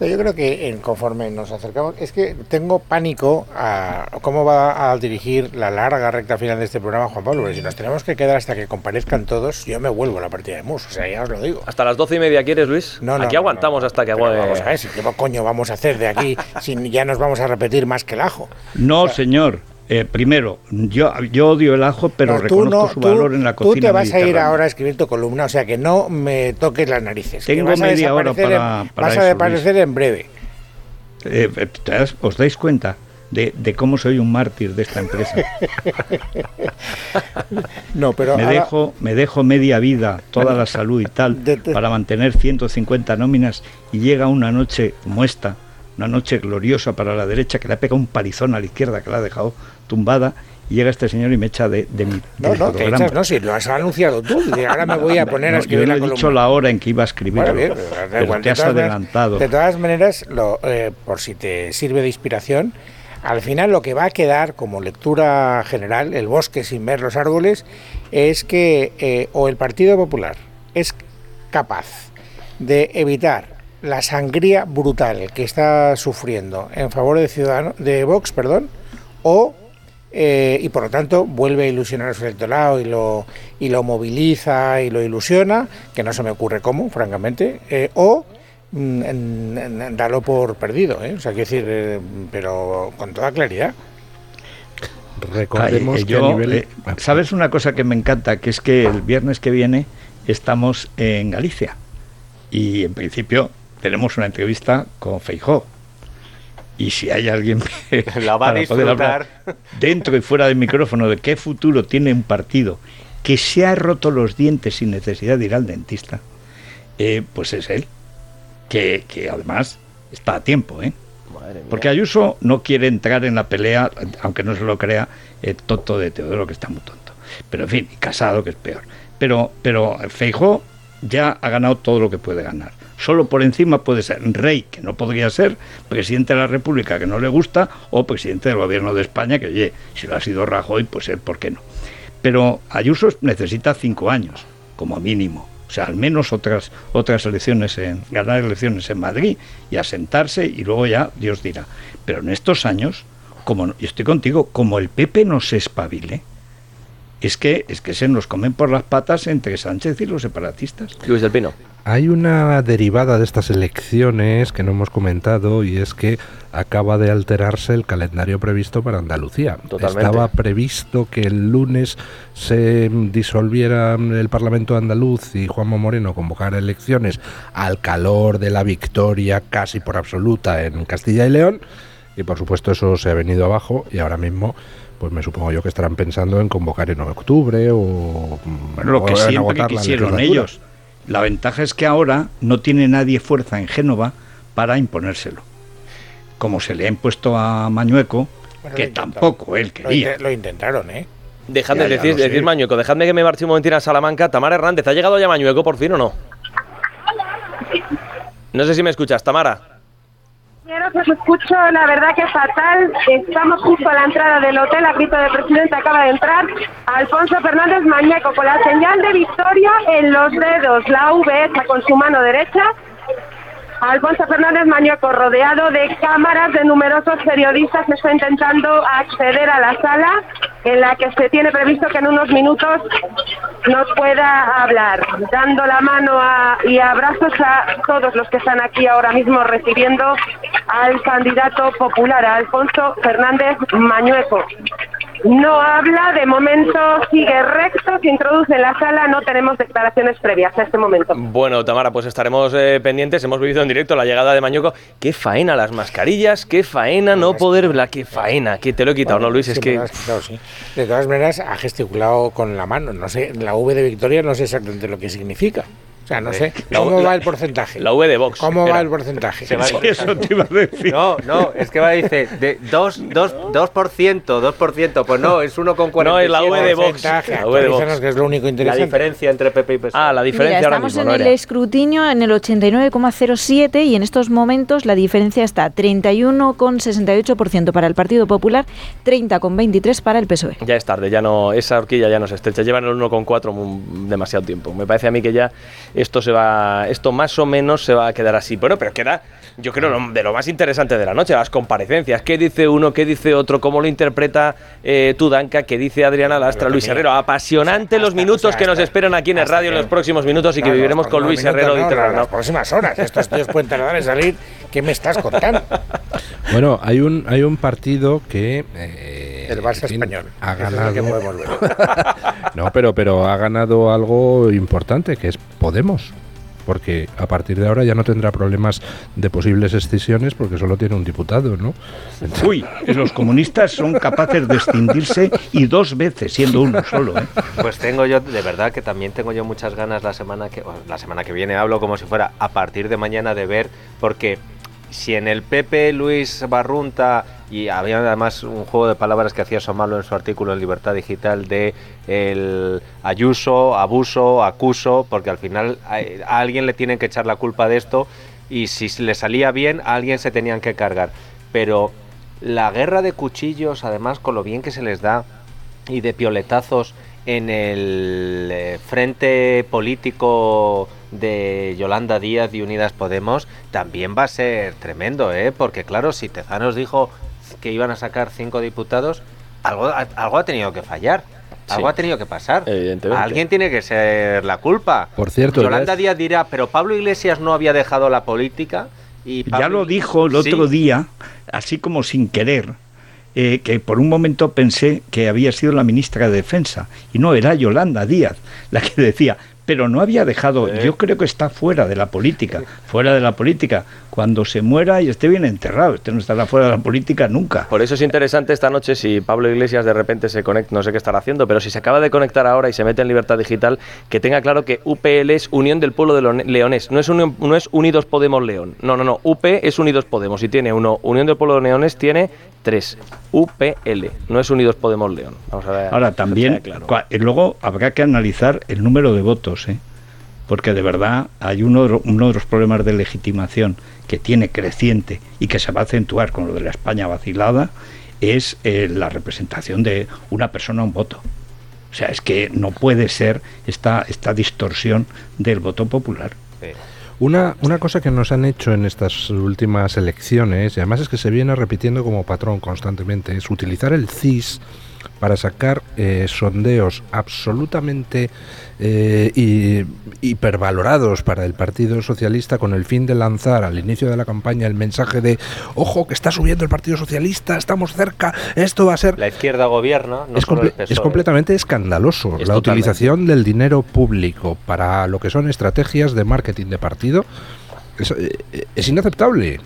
Sea, yo creo que en, conforme nos acercamos, es que tengo pánico a cómo va a dirigir la larga recta final de este programa Juan Pablo, porque si nos tenemos que quedar hasta que comparezcan todos, yo me vuelvo a la partida de mus, o sea, ya os lo digo. ¿Hasta las doce y media quieres, Luis? No, no, Aquí no, aguantamos no, hasta que aguante... Vamos a ver, si qué coño vamos a hacer de aquí, si ya nos vamos a repetir más que el ajo. No, señor. Eh, primero, yo, yo odio el ajo, pero No, tú reconozco no, su tú- valor en la Tú cocina. te vas a ir ahora a escribir tu columna, o sea que no me toques las narices. que Tengo vas media hora para- en- para vas eso, a Luis. desaparecer en breve. Eh, eh, ¿te das- ¿Os dais cuenta? de, de cómo soy un mártir de esta empresa. no, pero me, dejo, me dejo media vida, toda la salud y tal, para mantener 150 nóminas y llega una noche como esta, una noche gloriosa para la derecha, que le ha pegado un parizón a la izquierda, que la ha dejado tumbada, y llega este señor y me echa de, mi No, no, te echas, no, si lo has anunciado tú, ahora me voy a poner a escribir yo le he dicho la hora en que iba a escribir, pero, te has adelantado. De todas maneras, lo, eh, por si te sirve de inspiración, al final lo que va a quedar como lectura general, el bosque sin ver los árboles, es que eh, o el Partido Popular es capaz de evitar la sangría brutal que está sufriendo en favor de Ciudadano, de Vox, perdón, o eh, y por lo tanto vuelve a ilusionar a su electorado y lo, y lo moviliza y lo ilusiona, que no se me ocurre cómo, francamente, eh, o mm, en, darlo por perdido, ¿eh? o sea, quiero decir, pero con toda claridad. Recordemos que nivel... ¿Sabes una cosa que me encanta? Que es que el viernes que viene estamos en Galicia y en principio tenemos una entrevista con Feijó y si hay alguien que la va a disfrutar dentro y fuera del micrófono de qué futuro tiene un partido que se ha roto los dientes sin necesidad de ir al dentista, eh, pues es él, que, además está a tiempo, ¿eh? Porque Ayuso no quiere entrar en la pelea, aunque no se lo crea, el tonto de Teodoro, que está muy tonto. Pero en fin, casado, que es peor. Pero, pero Feijó ya ha ganado todo lo que puede ganar solo por encima puede ser rey, que no podría ser, presidente de la República, que no le gusta, o presidente del gobierno de España, que oye, si lo ha sido Rajoy, pues él, ¿por qué no? Pero Ayuso necesita cinco años, como mínimo. O sea, al menos otras, otras elecciones, en, ganar elecciones en Madrid y asentarse y luego ya Dios dirá. Pero en estos años, como yo estoy contigo, como el PP no se espabile, es que, es que se nos comen por las patas entre Sánchez y los separatistas. Luis del Pino. Hay una derivada de estas elecciones que no hemos comentado y es que acaba de alterarse el calendario previsto para Andalucía. Estaba previsto que el lunes se disolviera el Parlamento andaluz y Juanma Moreno convocara elecciones al calor de la victoria casi por absoluta en Castilla y León y por supuesto eso se ha venido abajo y ahora mismo pues me supongo yo que estarán pensando en convocar en octubre o bueno, lo que siempre quisieron ellos la ventaja es que ahora no tiene nadie fuerza en Génova para imponérselo. Como se le ha impuesto a Mañueco, que tampoco él quería. Lo, intentaron, ¿eh? Dejadme decir, decir Mañueco, dejadme que me marche un momentito a Salamanca. Tamara Hernández, ¿ha llegado ya Mañueco por fin o no? No sé si me escuchas, Tamara. Que os escucho, la verdad que fatal. Estamos justo a la entrada del hotel, a grito de presidente acaba de entrar Alfonso Fernández Mañeco con la señal de victoria en los dedos, la V hecha con su mano derecha Alfonso Fernández Mañueco, rodeado de cámaras de numerosos periodistas, está intentando acceder a la sala en la que se tiene previsto que en unos minutos nos pueda hablar, dando la mano y abrazos a todos los que están aquí ahora mismo recibiendo al candidato popular, a Alfonso Fernández Mañueco. No habla, de momento sigue recto, se introduce en la sala, no tenemos declaraciones previas a este momento. Bueno, Tamara, pues estaremos eh, pendientes, hemos vivido en directo la llegada de Mañueco. Qué faena las mascarillas, qué faena no poder verla, qué faena, que te lo he quitado, ¿no, Luis? es que... De todas maneras, ha gesticulado con la mano, no sé, la V de Victoria no sé exactamente lo que signiita sea, no sé. ¿Cómo va el porcentaje? La V de Vox. ¿Cómo va el porcentaje? eso te iba a decir. No, no, es que va a decir de 2, 2, 2%, 2%. Pues no, es 1,47. No, es la V de Vox. La V de Vox. que es lo único interesante. La diferencia entre PP y PSOE. Ah, la diferencia Mira, ahora estamos mismo, en el escrutinio en el 89,07 y en estos momentos la diferencia está 31,68% para el Partido Popular, 30,23 para el PSOE. Ya es tarde, ya no, esa horquilla ya no se estrecha. Llevan el 1,4 demasiado tiempo. Me parece a mí que ya esto se va, esto más o menos se va a quedar así. Bueno, pero queda, yo creo, de lo más interesante de la noche, las comparecencias. ¿Qué dice uno, qué dice otro? ¿Cómo lo interpreta eh, Tudanca? ¿Qué dice Adriana Lastra, Luis Herrero? Apasionante los minutos que nos esperan aquí en el radio en los próximos minutos y que viviremos con Luis Herrero. No, las próximas horas. Estos tíos pueden tardar en salir. ¿Qué me estás contando? Bueno, hay un, hay un partido que... Eh, el Barça español. Ha ganado... no, pero, pero ha ganado algo importante, que es Podemos. porque a partir de ahora ya no tendrá problemas de posibles excisiones porque solo tiene un diputado, ¿no? Uy, los comunistas son capaces de escindirse y dos veces siendo uno solo. ¿eh? Pues tengo yo, de verdad que también tengo yo muchas ganas la semana que la semana que viene hablo como si fuera a partir de mañana de ver porque si en el PP Luis Barrunta y había además un juego de palabras que hacía Somalo en su artículo en Libertad Digital de el ayuso, abuso, acuso, porque al final a, alguien le tienen que echar la culpa de esto y si le salía bien a alguien se tenían que cargar. Pero la guerra de cuchillos, además con lo bien que se les da y de pioletazos en el eh, frente político de Yolanda Díaz y Unidas Podemos también va a ser tremendo, ¿eh? porque claro, si Tezanos dijo que iban a sacar cinco diputados, algo, algo ha tenido que fallar. Algo Sí. ha tenido que pasar. Evidentemente. Alguien tiene que ser la culpa. Por cierto, Yolanda ¿ves? Díaz dirá, pero Pablo Iglesias no había dejado la política. Y Ya lo dijo el Sí. otro día, así como sin querer, eh, que por un momento pensé que había sido la ministra de Defensa, y no, era Yolanda Díaz la que decía, pero no había dejado, yo creo que está fuera de la política, fuera de la política, cuando se muera y esté bien enterrado, este no estará fuera de la política nunca. Por eso es interesante esta noche si Pablo Iglesias de repente se conecta, no sé qué estará haciendo, pero si se acaba de conectar ahora y se mete en Libertad Digital, que tenga claro que UPL es Unión del Pueblo de Leone- Leones, no es, no es Unidos Podemos León. No, no, no, UP es Unidos Podemos y tiene uno, Unión del Pueblo de Leones tiene tres, UPL, no es Unidos Podemos León. Vamos a ver. Ahora también, Claro. y luego habrá que analizar el número de votos, ¿eh? porque de verdad hay uno, uno de los problemas de legitimación que tiene creciente y que se va a acentuar con lo de la España vacilada, es eh, la representación de una persona un voto. O sea, es que no puede ser esta, esta distorsión del voto popular. Una, una cosa que nos han hecho en estas últimas elecciones, y además es que se viene repitiendo como patrón constantemente, es utilizar el CIS para sacar eh, sondeos absolutamente eh, hi- hipervalorados para el Partido Socialista con el fin de lanzar al inicio de la campaña el mensaje de ojo que está subiendo el Partido Socialista, estamos cerca, esto va a ser La izquierda gobierna, no es, solo el comple- es completamente escandaloso Es la totalmente. utilización del dinero público para lo que son estrategias de marketing de partido. Es, eh, es inaceptable.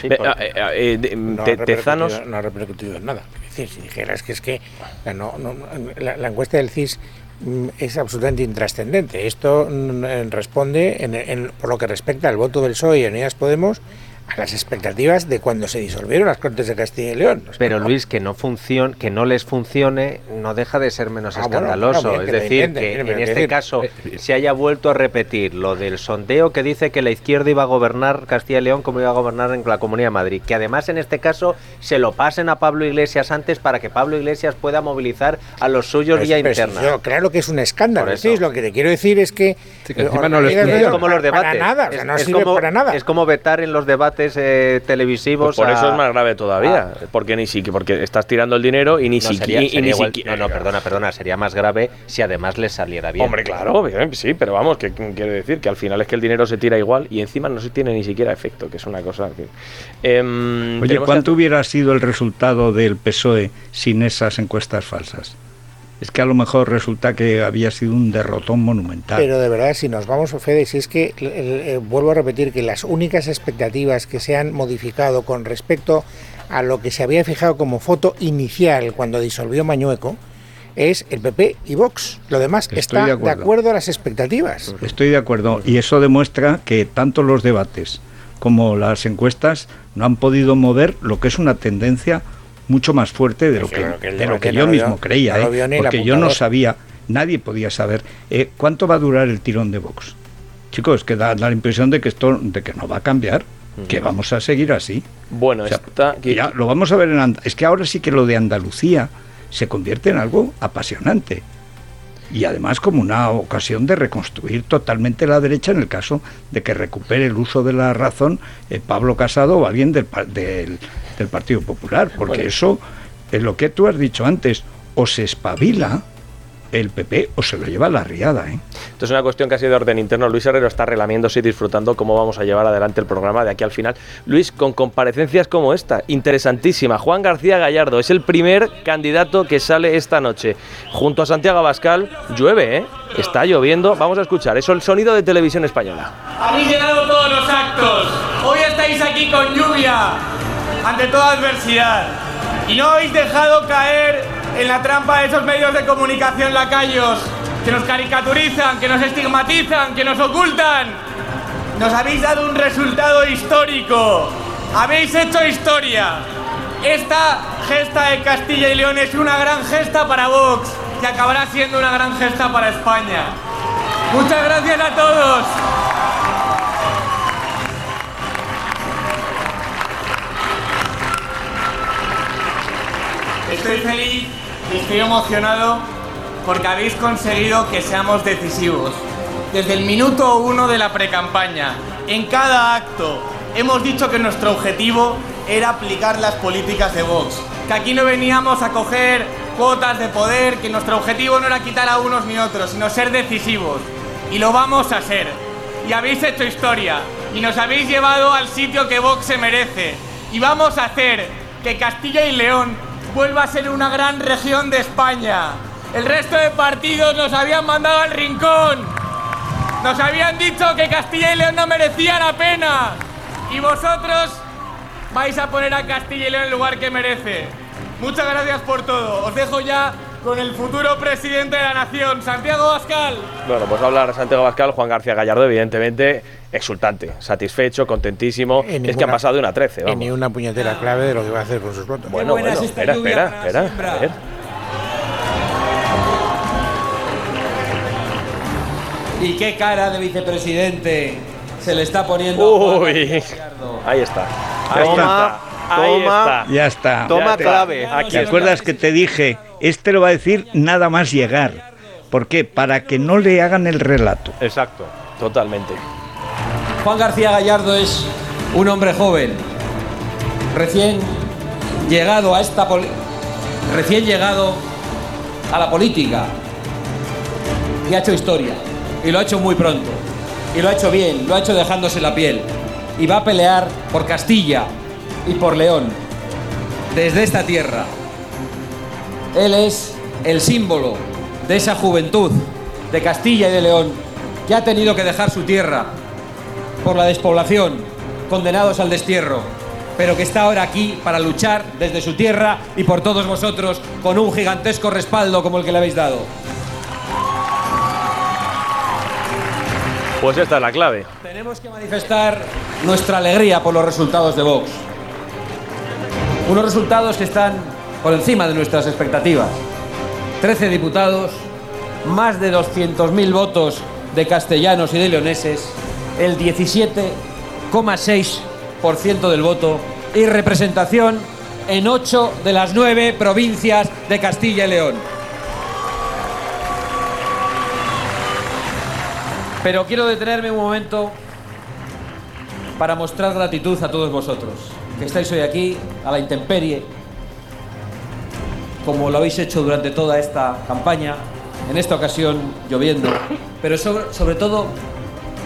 Sí, ah, eh, ah, eh, no ha repercutido- Tezanos, no ha repercutido en nada. Decir, si dijeras que es que no- no- la- encuesta del CIS mm, es absolutamente intrascendente. Esto mm, responde, en- en- por lo que respecta al voto del PSOE y Unidas Podemos, a las expectativas de cuando se disolvieron las Cortes de Castilla y León. Pero Luis, que no funcione, que no les funcione, no deja de ser menos Ah, escandaloso. bueno, bien, es que decir, intenten, que en este decir, caso eh, se haya vuelto a repetir lo del sondeo que dice que la izquierda iba a gobernar Castilla y León como iba a gobernar en la Comunidad de Madrid. Que además en este caso se lo pasen a Pablo Iglesias antes para que Pablo Iglesias pueda movilizar a los suyos Pues, vía si interna. yo claro que es un escándalo. Sí, lo que te quiero decir es que. Sí, que encima no funciona. es como los debates. Para nada, o sea, es, no es sirve como, para nada. es como vetar en los debates eh, televisivos. Pues por a- eso es más grave todavía, Ah. porque ni siquiera porque estás tirando el dinero y ni No, siquiera no, no, perdona, perdona, sería más grave si además les saliera bien. Hombre, claro, bien, sí, pero vamos, que quiere decir que al final es que el dinero se tira igual y encima no se tiene ni siquiera efecto, que es una cosa que. Em, Oye, ¿cuánto que- hubiera sido el resultado del PSOE sin esas encuestas falsas? Es que a lo mejor resulta que había sido un derrotón monumental. Pero de verdad, si nos vamos, Fede, si es que el- eh, vuelvo a repetir que las únicas expectativas que se han modificado con respecto a lo que se había fijado como foto inicial cuando disolvió Mañueco es el PP y Vox. Lo demás Estoy está de de acuerdo. acuerdo. a las expectativas. Estoy de acuerdo. Y eso demuestra que tanto los debates como las encuestas no han podido mover lo que es una tendencia mucho más fuerte de lo que, de lo que no yo vio- mismo creía. no ¿eh? Porque yo no sabía, nadie podía saber eh, cuánto va a durar el tirón de Vox. Chicos, que da, da la impresión de que esto de que no va a cambiar, que vamos a seguir así. Bueno, O sea, está. ya lo vamos a ver en And- es que ahora sí que lo de Andalucía se convierte en algo apasionante y además como una ocasión de reconstruir totalmente la derecha en el caso de que recupere el uso de la razón eh, Pablo Casado o alguien del, del, del Partido Popular, porque Bueno. eso es lo que tú has dicho antes, o se espabila el PP o se lo lleva a la riada. ¿eh? Esto es una cuestión casi de orden interno. Luis Herrero está relamiéndose y disfrutando cómo vamos a llevar adelante el programa de aquí al final. Luis, con comparecencias como esta, interesantísima. Juan García Gallardo es el primer candidato que sale esta noche. Junto a Santiago Abascal, llueve, ¿eh? Está lloviendo. Vamos a escuchar. Eso es el sonido de televisión española. Habéis llenado todos los actos. Hoy estáis aquí con lluvia, ante toda adversidad. Y no habéis dejado caer en la trampa de esos medios de comunicación lacayos que nos caricaturizan, que nos estigmatizan, que nos ocultan. Nos habéis dado un resultado histórico. Habéis hecho historia. Esta gesta de Castilla y León es una gran gesta para Vox, que acabará siendo una gran gesta para España. Muchas gracias a todos. Estoy feliz y estoy emocionado porque habéis conseguido que seamos decisivos. Desde el minuto uno de la precampaña, en cada acto, hemos dicho que nuestro objetivo era aplicar las políticas de Vox. Que aquí no veníamos a coger cuotas de poder, que nuestro objetivo no era quitar a unos ni otros, sino ser decisivos. Y lo vamos a ser. Y habéis hecho historia. Y nos habéis llevado al sitio que Vox se merece. Y vamos a hacer que Castilla y León vuelva a ser una gran región de España. El resto de partidos nos habían mandado al rincón. Nos habían dicho que Castilla y León no merecía la pena. Y vosotros vais a poner a Castilla y León en el lugar que merece. Muchas gracias por todo. Os dejo ya con el futuro presidente de la nación, Santiago Bascal. Bueno, pues hablar Santiago Bascal, Juan García Gallardo, evidentemente exultante, satisfecho, contentísimo. es que han pasado de una 13. Y ni una puñetera clave de lo que va a hacer con sus votos. Bueno, bueno, espera, espera, espera. A ver. ¿Y qué cara de vicepresidente se le está poniendo? Uy, ahí está. Ahí está. Ahí está. Ya está. Toma clave. ¿Te acuerdas que te dije? Este lo va a decir nada más llegar. ¿Por qué? Para que no le hagan el relato. Exacto, totalmente. Juan García Gallardo es un hombre joven, recién llegado a esta recién llegado a la política y ha hecho historia y lo ha hecho muy pronto y lo ha hecho bien, lo ha hecho dejándose la piel y va a pelear por Castilla y por León desde esta tierra. Él es el símbolo de esa juventud de Castilla y de León que ha tenido que dejar su tierra por la despoblación, condenados al destierro, pero que está ahora aquí para luchar desde su tierra y por todos vosotros con un gigantesco respaldo como el que le habéis dado. Pues esta es la clave. Tenemos que manifestar nuestra alegría por los resultados de Vox. Unos resultados que están por encima de nuestras expectativas. 13 diputados, más de 200.000 votos de castellanos y de leoneses, el 17,6% del voto y representación en 8 de las 9 provincias de Castilla y León. Pero quiero detenerme un momento para mostrar gratitud a todos vosotros, que estáis hoy aquí, a la intemperie, como lo habéis hecho durante toda esta campaña, en esta ocasión lloviendo, pero sobre, sobre todo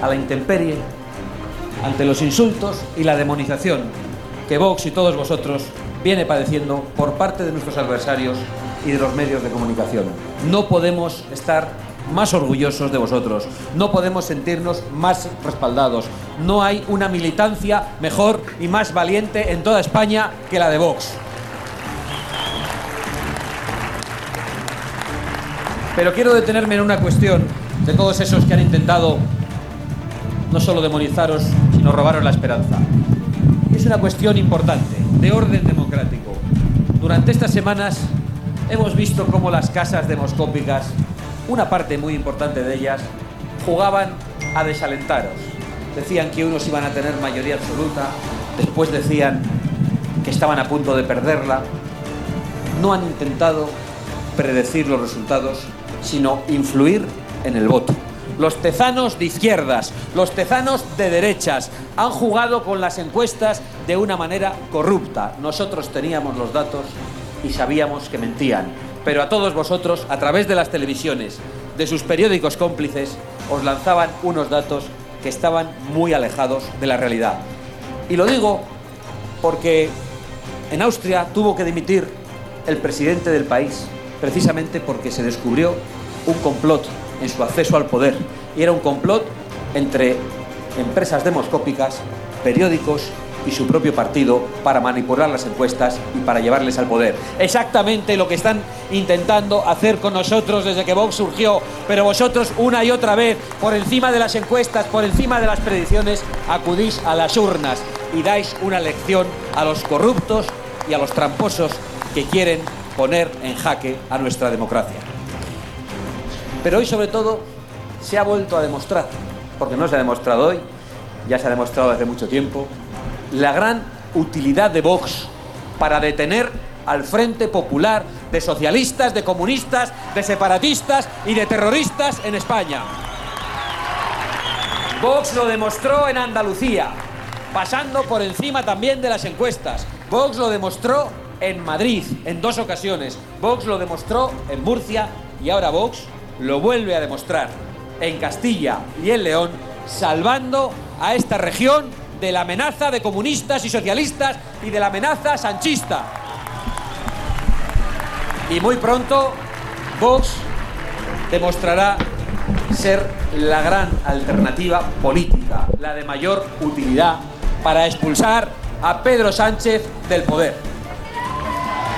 a la intemperie, ante los insultos y la demonización que Vox y todos vosotros viene padeciendo por parte de nuestros adversarios y de los medios de comunicación. No podemos estar más orgullosos de vosotros, no podemos sentirnos más respaldados. No hay una militancia mejor y más valiente en toda España que la de Vox. Pero quiero detenerme en una cuestión de todos esos que han intentado no solo demonizaros, sino robaros la esperanza. Es una cuestión importante, de orden democrático. Durante estas semanas hemos visto cómo las casas demoscópicas, una parte muy importante de ellas, jugaban a desalentaros. Decían que unos iban a tener mayoría absoluta, después decían que estaban a punto de perderla. No han intentado predecir los resultados, sino influir en el voto. Los tezanos de izquierdas, los tezanos de derechas han jugado con las encuestas de una manera corrupta. Nosotros teníamos los datos y sabíamos que mentían. pero a todos vosotros, a través de las televisiones, de sus periódicos cómplices, os lanzaban unos datos que estaban muy alejados de la realidad. Y lo digo porque en Austria tuvo que dimitir el presidente del país, precisamente porque se descubrió un complot en su acceso al poder. Y era un complot entre empresas demoscópicas, periódicos y su propio partido para manipular las encuestas y para llevarles al poder. Exactamente lo que están intentando hacer con nosotros desde que Vox surgió. Pero vosotros una y otra vez, por encima de las encuestas, por encima de las predicciones, acudís a las urnas y dais una lección a los corruptos y a los tramposos que quieren poner en jaque a nuestra democracia. Pero hoy sobre todo se ha vuelto a demostrar, porque no se ha demostrado hoy, ya se ha demostrado desde mucho tiempo, la gran utilidad de Vox para detener al Frente Popular de socialistas, de comunistas, de separatistas y de terroristas en España. Vox lo demostró en Andalucía, pasando por encima también de las encuestas. Vox lo demostró en Madrid en dos ocasiones. Vox lo demostró en Murcia y ahora Vox lo vuelve a demostrar en Castilla y en León, salvando a esta región de la amenaza de comunistas y socialistas y de la amenaza sanchista. Y muy pronto Vox demostrará ser la gran alternativa política, la de mayor utilidad para expulsar a Pedro Sánchez del poder.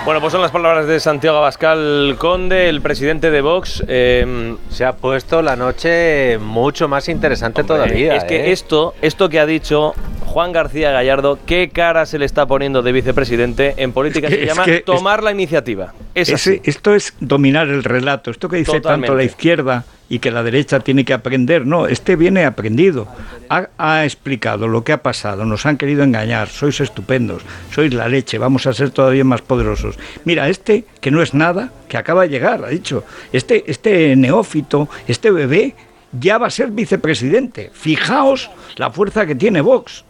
Bueno, pues son las palabras de Santiago Abascal Conde, el presidente de Vox. Eh, Se ha puesto la noche mucho más interesante todavía. es que ¿eh? esto, esto que ha dicho Juan García Gallardo, qué cara se le está poniendo de vicepresidente en política Es que- se es llama que es- tomar la iniciativa. Es Ese- así. esto es dominar el relato. Esto que dice tanto la izquierda y que la derecha tiene que aprender. No, este viene aprendido. Ha, explicado lo que ha pasado. Nos han querido engañar. Sois estupendos. Sois la leche. Vamos a ser todavía más poderosos. Mira, este que no es nada, que acaba de llegar, ha dicho. Este, este neófito, este bebé, ya va a ser vicepresidente. Fijaos la fuerza que tiene Vox.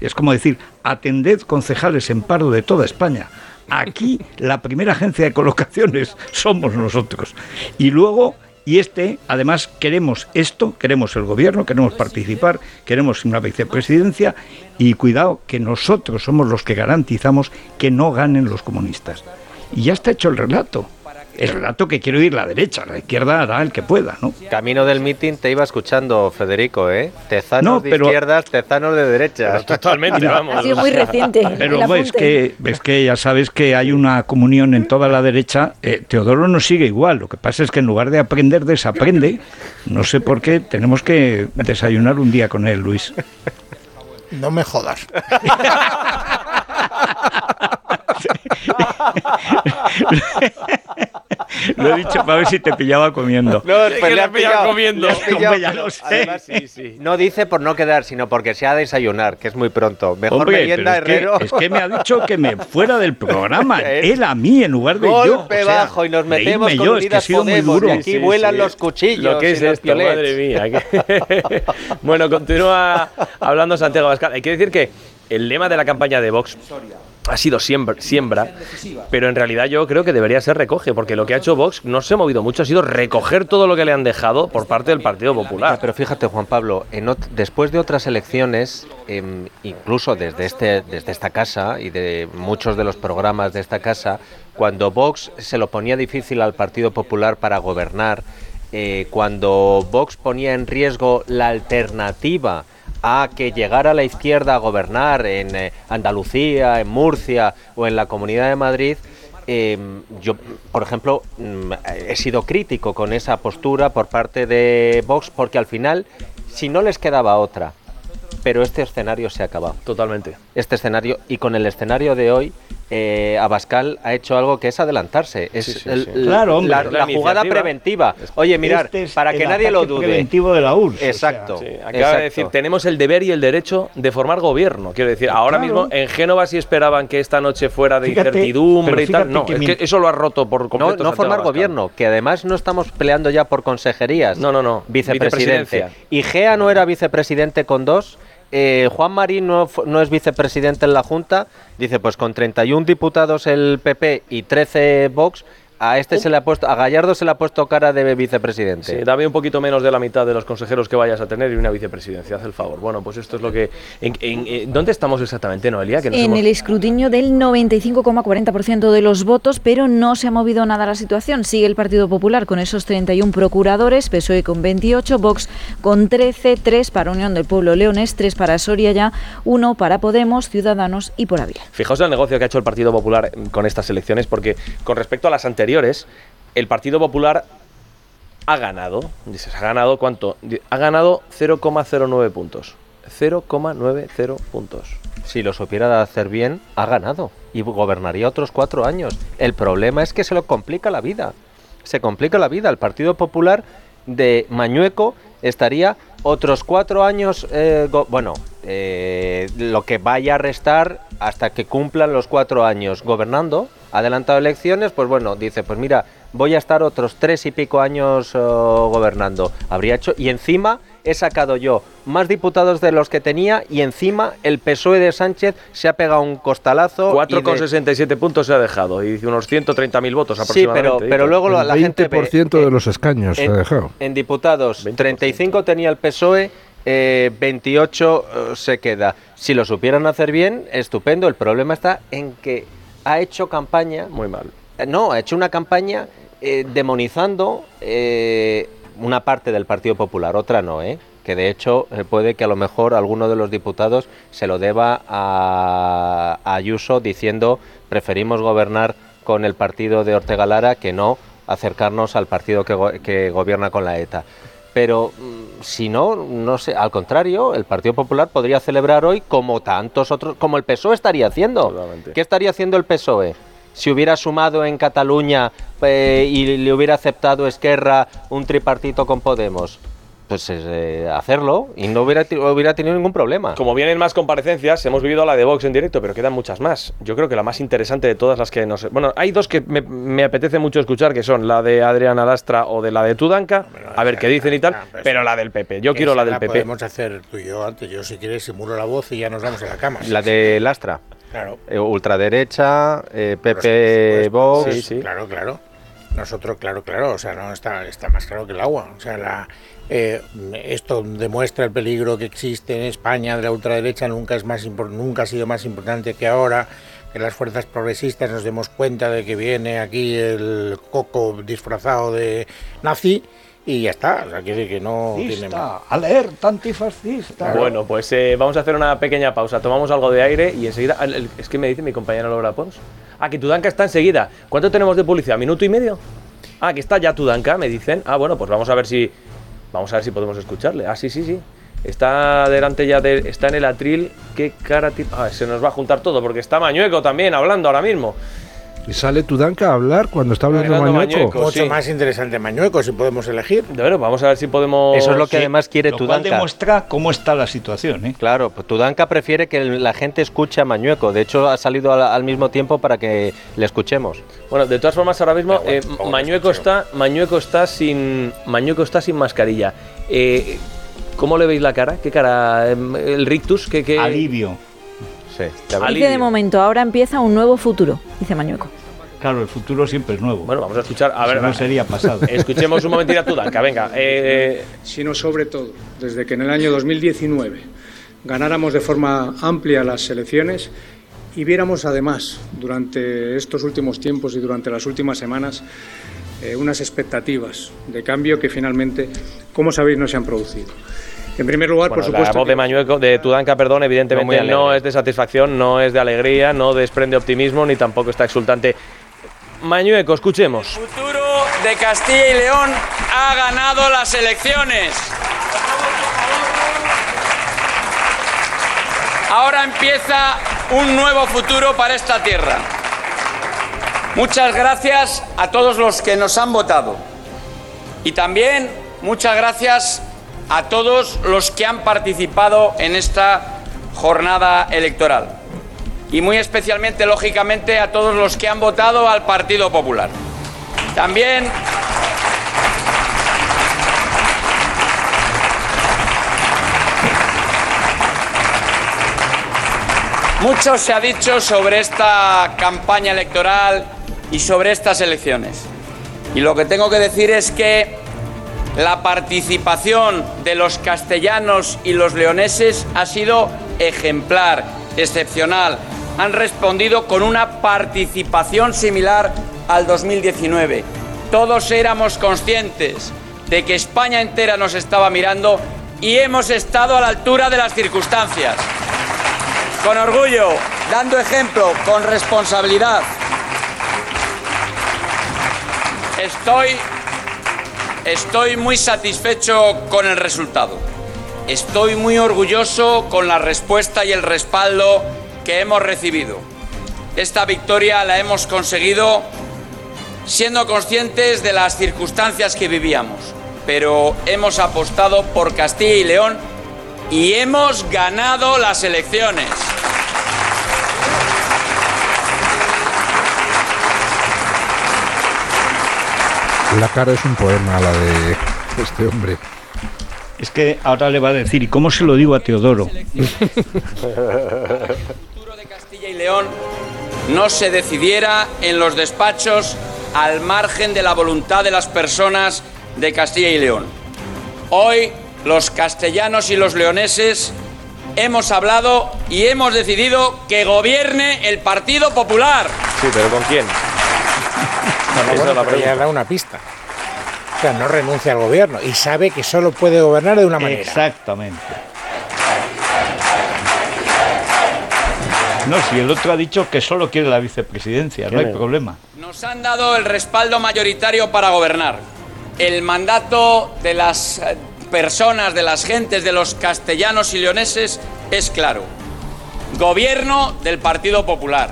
Es como decir, atended concejales en paro de toda España. Aquí la primera agencia de colocaciones somos nosotros. Y luego, y este, además queremos esto, queremos el gobierno, queremos participar, queremos una vicepresidencia y cuidado que nosotros somos los que garantizamos que no ganen los comunistas. Y ya está hecho el relato. El relato que quiere oír la derecha, la izquierda hará el que pueda, ¿no? Camino del meeting te iba escuchando, Federico, ¿eh? Tezanos No, de pero- izquierdas, tezanos de derechas. totalmente, Mira, vamos. Ha sido muy reciente. Pero ves que, ves que ya sabes que hay una comunión en toda la derecha. Eh, Teodoro nos sigue igual. Lo que pasa es que en lugar de aprender, desaprende. No sé por qué. Tenemos que desayunar un día con él, Luis. No me jodas. Lo he dicho para ver si te pillaba comiendo. No, Es que le ha pillado comiendo. le has pillado, ya lo sé. además, sí, sí. No dice por no quedar, sino porque se ha de desayunar, que es muy pronto. Mejor Hombre, merienda, pero es, que, Herrero. es que me ha dicho que me fuera del programa. Es- Él a mí en lugar de yo. Golpe sea, bajo y nos metemos con yo, es que he sido muy Podemos, duro. y aquí vuelan los cuchillos Lo que es esto, madre mía. que- bueno, continúa hablando Santiago Abascal. Hay que decir que el lema de la campaña de Vox ha sido siembra, siembra, pero en realidad yo creo que debería ser recoge, porque lo que ha hecho Vox no se ha movido mucho, ha sido recoger todo lo que le han dejado por parte del Partido Popular. pero fíjate, Juan Pablo, en después de otras elecciones, em, incluso desde, este, desde esta casa y de muchos de los programas de esta casa, cuando Vox se lo ponía difícil al Partido Popular para gobernar, eh, cuando Vox ponía en riesgo la alternativa a que llegara la izquierda a gobernar en eh, Andalucía, en Murcia o en la Comunidad de Madrid, eh, yo, por ejemplo, mm, he sido crítico con esa postura por parte de Vox porque al final, si no les quedaba otra, pero este escenario se ha acabado. Totalmente. Este escenario, y con el escenario de hoy, eh, Abascal ha hecho algo que es adelantarse. Es Sí, sí, el- sí. el- Claro, hombre. la, La la jugada preventiva. Oye, mirar, Este es para que el nadie lo dude. preventivo de la URSS, o sea, Exacto. Sí, acaba exacto. de decir, tenemos el deber y el derecho de formar gobierno. Quiero decir, ahora Claro. mismo en Génova sí esperaban que esta noche fuera de Fíjate, incertidumbre y tal. No, que es mi- que eso lo ha roto por No, completo. no formar Abascal. gobierno, que además no estamos peleando ya por consejerías. No, no, no. Vicepresidente. Vicepresidencia. Y Gea no era vicepresidente con dos. Eh, Juan Marín no, no es vicepresidente en la Junta. Dice, pues con 31 diputados el PP y 13 Vox, a este se le ha puesto, a Gallardo se le ha puesto cara de vicepresidente. Sí, dame un poquito menos de la mitad de los consejeros que vayas a tener y una vicepresidencia, haz el favor. Bueno, pues esto es lo que... en- en- en- ¿Dónde estamos exactamente, Noelia? Que nos En hemos- el escrutinio del 95,40% de los votos, pero no se ha movido nada la situación. Sigue el Partido Popular con esos 31 procuradores, PSOE con 28, Vox con 13, 3 para Unión del Pueblo Leones, 3 para Soria ya, 1 para Podemos, Ciudadanos y por Ávila. Fijaos el negocio que ha hecho el Partido Popular con estas elecciones, porque con respecto a las anteriores, el Partido Popular ha ganado. Dices, ¿ha ganado cuánto? Ha ganado 0,09 puntos. 0,90 puntos. Si lo supiera hacer bien, ha ganado y gobernaría otros cuatro años. El problema es que se lo complica la vida. Se complica la vida. El Partido Popular de Mañueco estaría otros cuatro años, eh, bueno, eh, lo que vaya a restar hasta que cumplan los cuatro años gobernando, adelantado elecciones, pues bueno, dice, pues mira, voy a estar otros tres y pico años oh, gobernando. Habría hecho, y encima he sacado yo más diputados de los que tenía y encima el PSOE de Sánchez se ha pegado un costalazo. y de- 4,67 puntos se ha dejado y dice unos 130.000 votos Sí, aproximadamente. pero, pero luego la, la El gente ve, 20% de los escaños se en, ha dejado. en diputados, 35 tenía el PSOE, eh, 28 eh, se queda. Si lo supieran hacer bien, estupendo. El problema está en que ha hecho campaña. Muy mal. Eh, No, ha hecho una campaña eh, demonizando eh, una parte del Partido Popular, otra no, ¿eh? que de hecho puede que a lo mejor alguno de los diputados se lo deba a, a Ayuso diciendo preferimos gobernar con el partido de Ortega Lara que no acercarnos al partido que, go- que gobierna con la ETA. Pero mm, si no, no sé, al contrario, el Partido Popular podría celebrar hoy como tantos otros, como el PSOE estaría haciendo. Totalmente. ¿Qué estaría haciendo el PSOE? Si hubiera sumado en Cataluña eh, y le hubiera aceptado Esquerra un tripartito con Podemos, pues eh, hacerlo y no hubiera, hubiera tenido ningún problema. Como vienen más comparecencias, hemos vivido la de Vox en directo, pero quedan muchas más. Yo creo que la más interesante de todas las que nos... Bueno, hay dos que me, me apetece mucho escuchar, que son la de Adriana Lastra o de la de Tudanca, a ver qué dicen y tal, pero la del PP. Yo quiero la del PP. Podemos hacer tú y yo antes. Yo, si quieres, simulo la voz y ya nos vamos a la cama. La de Lastra. Claro. Eh, ultraderecha, eh, PP, supuesto. Vox. Sí, sí. Claro, claro. Nosotros, claro, claro. O sea, no está, está más claro que el agua. O sea, la, eh, esto demuestra el peligro que existe en España de la ultraderecha. Nunca, es más nunca ha sido más importante que ahora. Que las fuerzas progresistas nos demos cuenta de que viene aquí el coco disfrazado de nazi y ya está. O sea, quiere decir que no tiene más. alerta antifascista. Bueno, pues eh, vamos a hacer una pequeña pausa. Tomamos algo de aire y enseguida. Es que me dice mi compañera Laura Pons. Ah, que Tudanca está enseguida. ¿Cuánto tenemos de publicidad? ¿Minuto y medio? Ah, que está ya Tudanca, me dicen. Ah, bueno, pues vamos a ver si. Vamos a ver si podemos escucharle. Ah, sí, sí, sí. Está delante ya de. Está en el atril. ¿Qué cara Ah, se nos va a juntar todo porque está Mañueco también hablando ahora mismo. Y sale Tudanca a hablar cuando está hablando Mañueco. Mañueco. Mucho sí. más interesante Mañueco, si podemos elegir. Bueno, vamos a ver si podemos. Eso es lo que Sí. además quiere Lo cual Tudanca. demuestra cómo está la situación. ¿eh? Claro, pues Tudanca prefiere que la gente escuche a Mañueco. De hecho, ha salido al, al mismo tiempo para que le escuchemos. Bueno, de todas formas, ahora mismo eh, Mañueco escucho. está, Mañueco está sin, Mañueco está sin mascarilla. Eh, ¿Cómo le veis la cara? ¿Qué cara? Em, El rictus, ¿qué, qué? Alivio. Sí. Dice de momento, ahora empieza un nuevo futuro, dice Mañueco. Claro, el futuro siempre es nuevo. Bueno, vamos a escuchar. A Si ver, no sería pasado. escuchemos un momentito a Tudanca. Venga, eh, sino sobre todo desde que en el año 2019 ganáramos de forma amplia las elecciones y viéramos además durante estos últimos tiempos y durante las últimas semanas eh, unas expectativas de cambio que finalmente, como sabéis, no se han producido. En primer lugar, bueno, por la supuesto, voz que- de Mañueco, de Tudanca, perdón, No evidentemente alegre. no es de satisfacción, no es de alegría, no desprende optimismo, ni tampoco está exultante. Mañueco, escuchemos. futuro de Castilla y León ha ganado las elecciones. Ahora empieza un nuevo futuro para esta tierra. Muchas gracias a todos los que nos han votado. Y también muchas gracias a todos los que han participado en esta jornada electoral. Y muy especialmente, lógicamente, a todos los que han votado al Partido Popular. También mucho se ha dicho sobre esta campaña electoral y sobre estas elecciones. Y lo que tengo que decir es que la participación de los castellanos y los leoneses ha sido ejemplar, excepcional. Han respondido con una participación similar al 2019. Todos éramos conscientes de que España entera nos estaba mirando y hemos estado a la altura de las circunstancias. Con orgullo, dando ejemplo, con responsabilidad. Estoy, estoy muy satisfecho con el resultado. Estoy muy orgulloso con la respuesta y el respaldo que hemos recibido. Esta victoria la hemos conseguido siendo conscientes de las circunstancias que vivíamos, pero hemos apostado por Castilla y León y hemos ganado las elecciones. La cara es un poema, la de este hombre. Es que ahora le va a decir, ¿y cómo se lo digo a Teodoro? El futuro de Castilla y León no se decidiera en los despachos al margen de la voluntad de las personas de Castilla y León. Hoy los castellanos y los leoneses hemos hablado y hemos decidido que gobierne el Partido Popular. Sí, pero ¿con quién? No, no, Esa bueno, es la pero ya pregunta. da una pista. O sea, no renuncia al gobierno y sabe que solo puede gobernar de una manera. Exactamente. No, si el otro ha dicho que solo quiere la vicepresidencia, no hay problema. Nos han dado el respaldo mayoritario para gobernar. El mandato de las personas, de las gentes, de los castellanos y leoneses es claro. Gobierno del Partido Popular.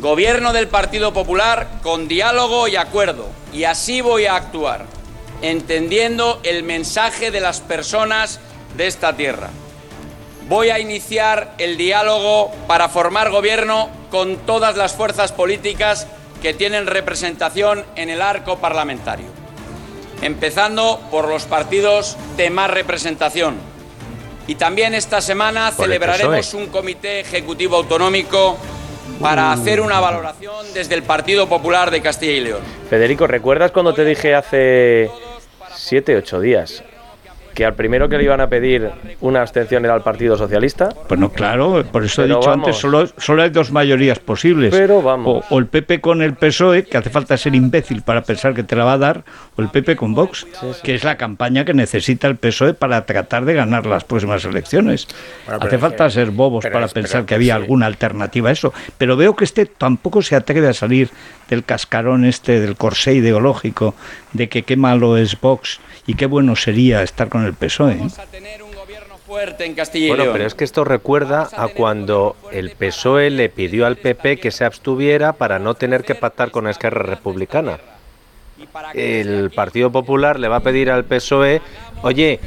Gobierno del Partido Popular con diálogo y acuerdo. Y así voy a actuar, entendiendo el mensaje de las personas de esta tierra. Voy a iniciar el diálogo para formar gobierno con todas las fuerzas políticas que tienen representación en el arco parlamentario. Empezando por los partidos de más representación. Y también esta semana celebraremos PSOE. un comité ejecutivo autonómico para hacer una valoración desde el Partido Popular de Castilla y León. Federico, ¿recuerdas cuando te dije hace siete, ocho días que al primero que le iban a pedir una abstención era al Partido Socialista? Pues no, claro, por eso Pero he dicho vamos. antes, solo, solo hay dos mayorías posibles. Pero vamos. O, o el PP con el PSOE, que hace falta ser imbécil para pensar que te la va a dar, o el PP con Vox, que es la campaña que necesita el PSOE para tratar de ganar las próximas elecciones. Bueno, hace falta que- ser bobos para es- pensar que que había sí. alguna alternativa a eso. Pero veo que este tampoco se atreve a salir del cascarón este, del corsé ideológico, de que qué malo es Vox y qué bueno sería estar con el PSOE. ¿eh? Fuerte en Castilla y Bueno, pero es que esto recuerda a cuando el PSOE le pidió al PP que se abstuviera para no tener que pactar con Esquerra Republicana. El Partido Popular le va a pedir al PSOE, oye,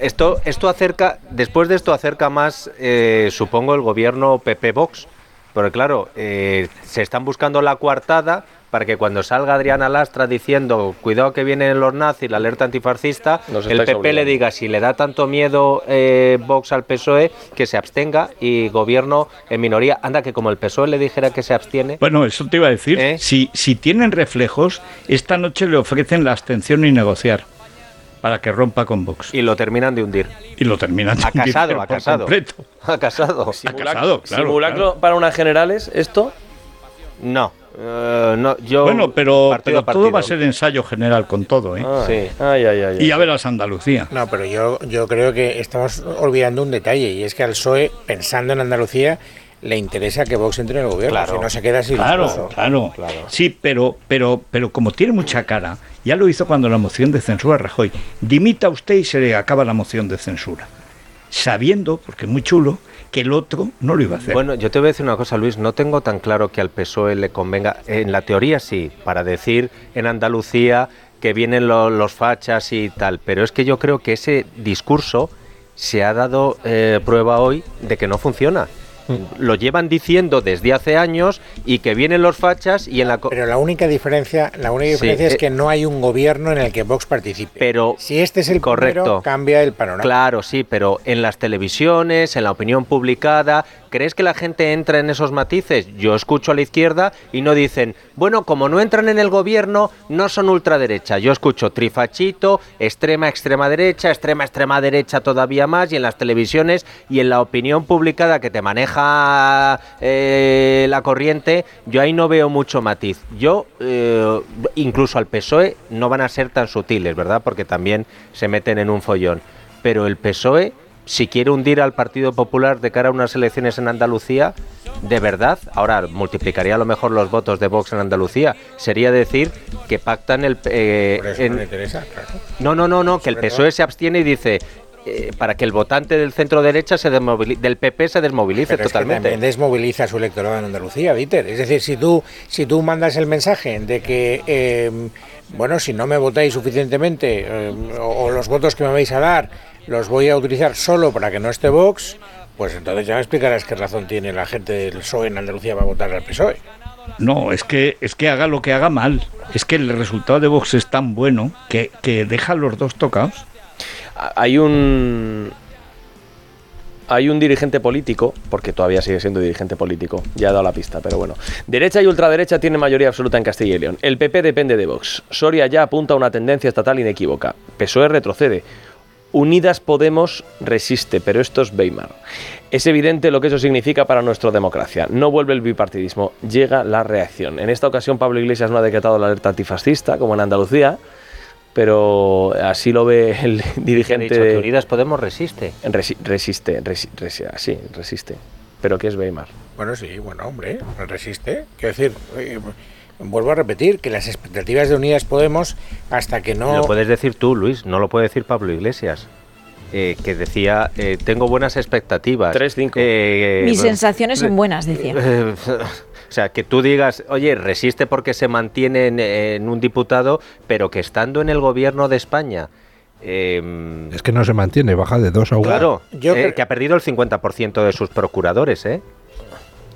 esto, esto acerca, después de esto acerca más, eh, supongo, el gobierno PP-Vox, porque claro, eh, se están buscando la coartada para que cuando salga Adriana Lastra diciendo cuidado que vienen los nazis, la alerta antifascista, Nos el PP le diga si le da tanto miedo eh, Vox al PSOE que se abstenga y gobierno en minoría. Anda, que como el PSOE le dijera que se abstiene. Bueno, eso te iba a decir. ¿Eh? Si, si tienen reflejos, esta noche le ofrecen la abstención y negociar para que rompa con Vox. Y lo terminan de hundir. Y lo terminan de Ha hundir, casado, por casado. completo. Ha casado. Ha casado, claro, ¿Simulacro claro. para unas generales esto? No. eh, no yo Bueno, pero, partido pero a todo va a ser ensayo general con todo, ¿eh? Ah, Sí. Ay, ay, ay. Y ya verás Andalucía. No, pero yo, yo creo que estamos olvidando un detalle y es que al PSOE, pensando en Andalucía, le interesa que Vox entre en el gobierno, Claro. si no se queda Claro, discurso. claro, Sí, pero, pero, pero como tiene mucha cara, ya lo hizo cuando la moción de censura Rajoy. Dimita usted y se le acaba la moción de censura. Sabiendo, porque es muy chulo, que el otro no lo iba a hacer. Bueno, yo te voy a decir una cosa, Luis. No tengo tan claro que al PSOE le convenga. En la teoría sí, para decir en Andalucía que vienen lo- los fachas y tal. Pero es que yo creo que ese discurso se ha dado eh, prueba hoy de que no funciona. Lo llevan diciendo desde hace años y que vienen los fachas y en la... Pero la única diferencia, la única diferencia es eh, que no hay un gobierno en el que Vox participe. Pero si este es el correcto, primero, cambia el panorama. Claro, sí, pero en las televisiones, en la opinión publicada, ¿crees que la gente entra en esos matices? Yo escucho a la izquierda y no dicen, bueno, como no entran en el gobierno, no son ultraderecha. Yo escucho trifachito, extrema, extrema derecha, extrema, extrema derecha todavía más, y en las televisiones y en la opinión publicada que te maneja eh, la corriente, yo ahí no veo mucho matiz. Yo, eh, incluso al PSOE, no van a ser tan sutiles, ¿verdad? Porque también se meten en un follón. Pero el PSOE, si quiere hundir al Partido Popular de cara a unas elecciones en Andalucía, de verdad, ahora multiplicaría a lo mejor los votos de Vox en Andalucía, sería decir que pactan el... Eh, Por eso en- no interesa, claro. no, no, no, no, que el PSOE se abstiene y dice eh, para que el votante del centro derecha se del PP se desmovilice Pero es que totalmente. también desmoviliza su electorado en Andalucía, Dieter. Es decir, si tú, si tú mandas el mensaje de que, eh, bueno, si no me votáis suficientemente eh, o, o los votos que me vais a dar los voy a utilizar solo para que no esté Vox, pues entonces ya me explicarás qué razón tiene la gente del PSOE en Andalucía para votar al PSOE. No, es que, es que haga lo que haga mal. Es que el resultado de Vox es tan bueno que, que deja a los dos tocados. Hay un. Hay un dirigente político, porque todavía sigue siendo dirigente político, ya he dado la pista, pero bueno. Derecha y ultraderecha tienen mayoría absoluta en Castilla y León. El PP depende de Vox. Soria ya apunta a una tendencia estatal inequívoca. PSOE retrocede. Unidas Podemos resiste, pero esto es Weimar. Es evidente lo que eso significa para nuestra democracia. No vuelve el bipartidismo, llega la reacción. En esta ocasión Pablo Iglesias no ha decretado la alerta antifascista, como en Andalucía, pero así lo ve el dirigente dicho de que Unidas Podemos resiste. Resi- resiste, resi- resi- ah, sí, resiste. Pero ¿qué es Weimar? Bueno, sí, bueno, hombre, resiste. Quiero decir, eh, vuelvo a repetir que las expectativas de Unidas Podemos, hasta que no... Lo puedes decir tú, Luis, no lo puede decir Pablo Iglesias. eh, que decía, eh, tengo buenas expectativas. 3-5. Mis sensaciones son buenas, decía. O sea, que tú digas, oye, resiste porque se mantiene en, en un diputado, pero que estando en el gobierno de España... eh, Es que no se mantiene, baja de 2 a 1. Claro, Yo eh, creo- que ha perdido el 50% de sus procuradores, ¿eh?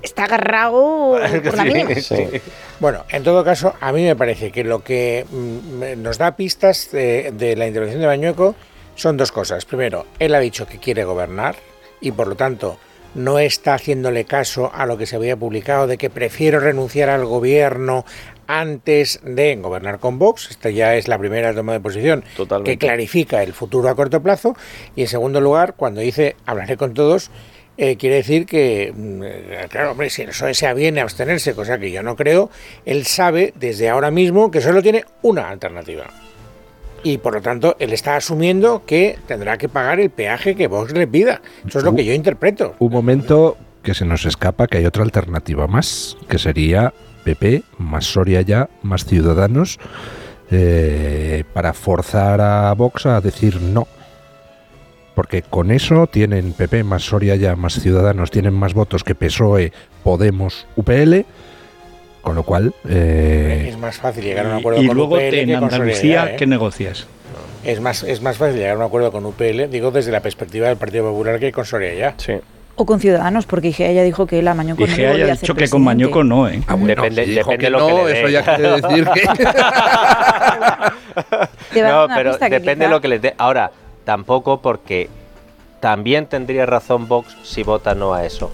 Está agarrado por la Sí, piña. sí. Bueno, en todo caso, a mí me parece que lo que mm, nos da pistas de, de la intervención de Bañueco son dos cosas. Primero, él ha dicho que quiere gobernar y por lo tanto no está haciéndole caso a lo que se había publicado de que prefiero renunciar al gobierno antes de gobernar con Vox. Esta ya es la primera toma de posición que clarifica el futuro a corto plazo. Y en segundo lugar, cuando dice hablaré con todos, eh, quiere decir que, mm, eh, claro, hombre, si el PSOE se aviene a abstenerse, cosa que yo no creo, él sabe desde ahora mismo que solo tiene una alternativa. Y por lo tanto, él está asumiendo que tendrá que pagar el peaje que Vox le pida. Eso es lo que yo interpreto. Un momento que se nos escapa que hay otra alternativa más, que sería PP, más Soria ya, más Ciudadanos, eh, para forzar a Vox a decir no. Porque con eso tienen PP más Soria ya, más Ciudadanos, tienen más votos que PSOE, Podemos, UPL, con lo cual... eh, Es más fácil llegar a un acuerdo Y, y con luego UPL te- en que Andalucía, ¿eh? ¿qué negocias? Es más, es más fácil llegar a un acuerdo con UPL, digo desde la perspectiva del Partido Popular que con Soria ya. Sí. O con Ciudadanos, porque Igea ya dijo que la Mañuco no Dije, le volvía haya a ser dicho que con. Mañuco no, ¿eh? Ah, bueno, depende si dijo depende que lo que no, le dé. eso ya quiere decir que... No, pero que depende quizá- de lo que les dé. Ahora, tampoco porque también tendría razón Vox si vota no a eso.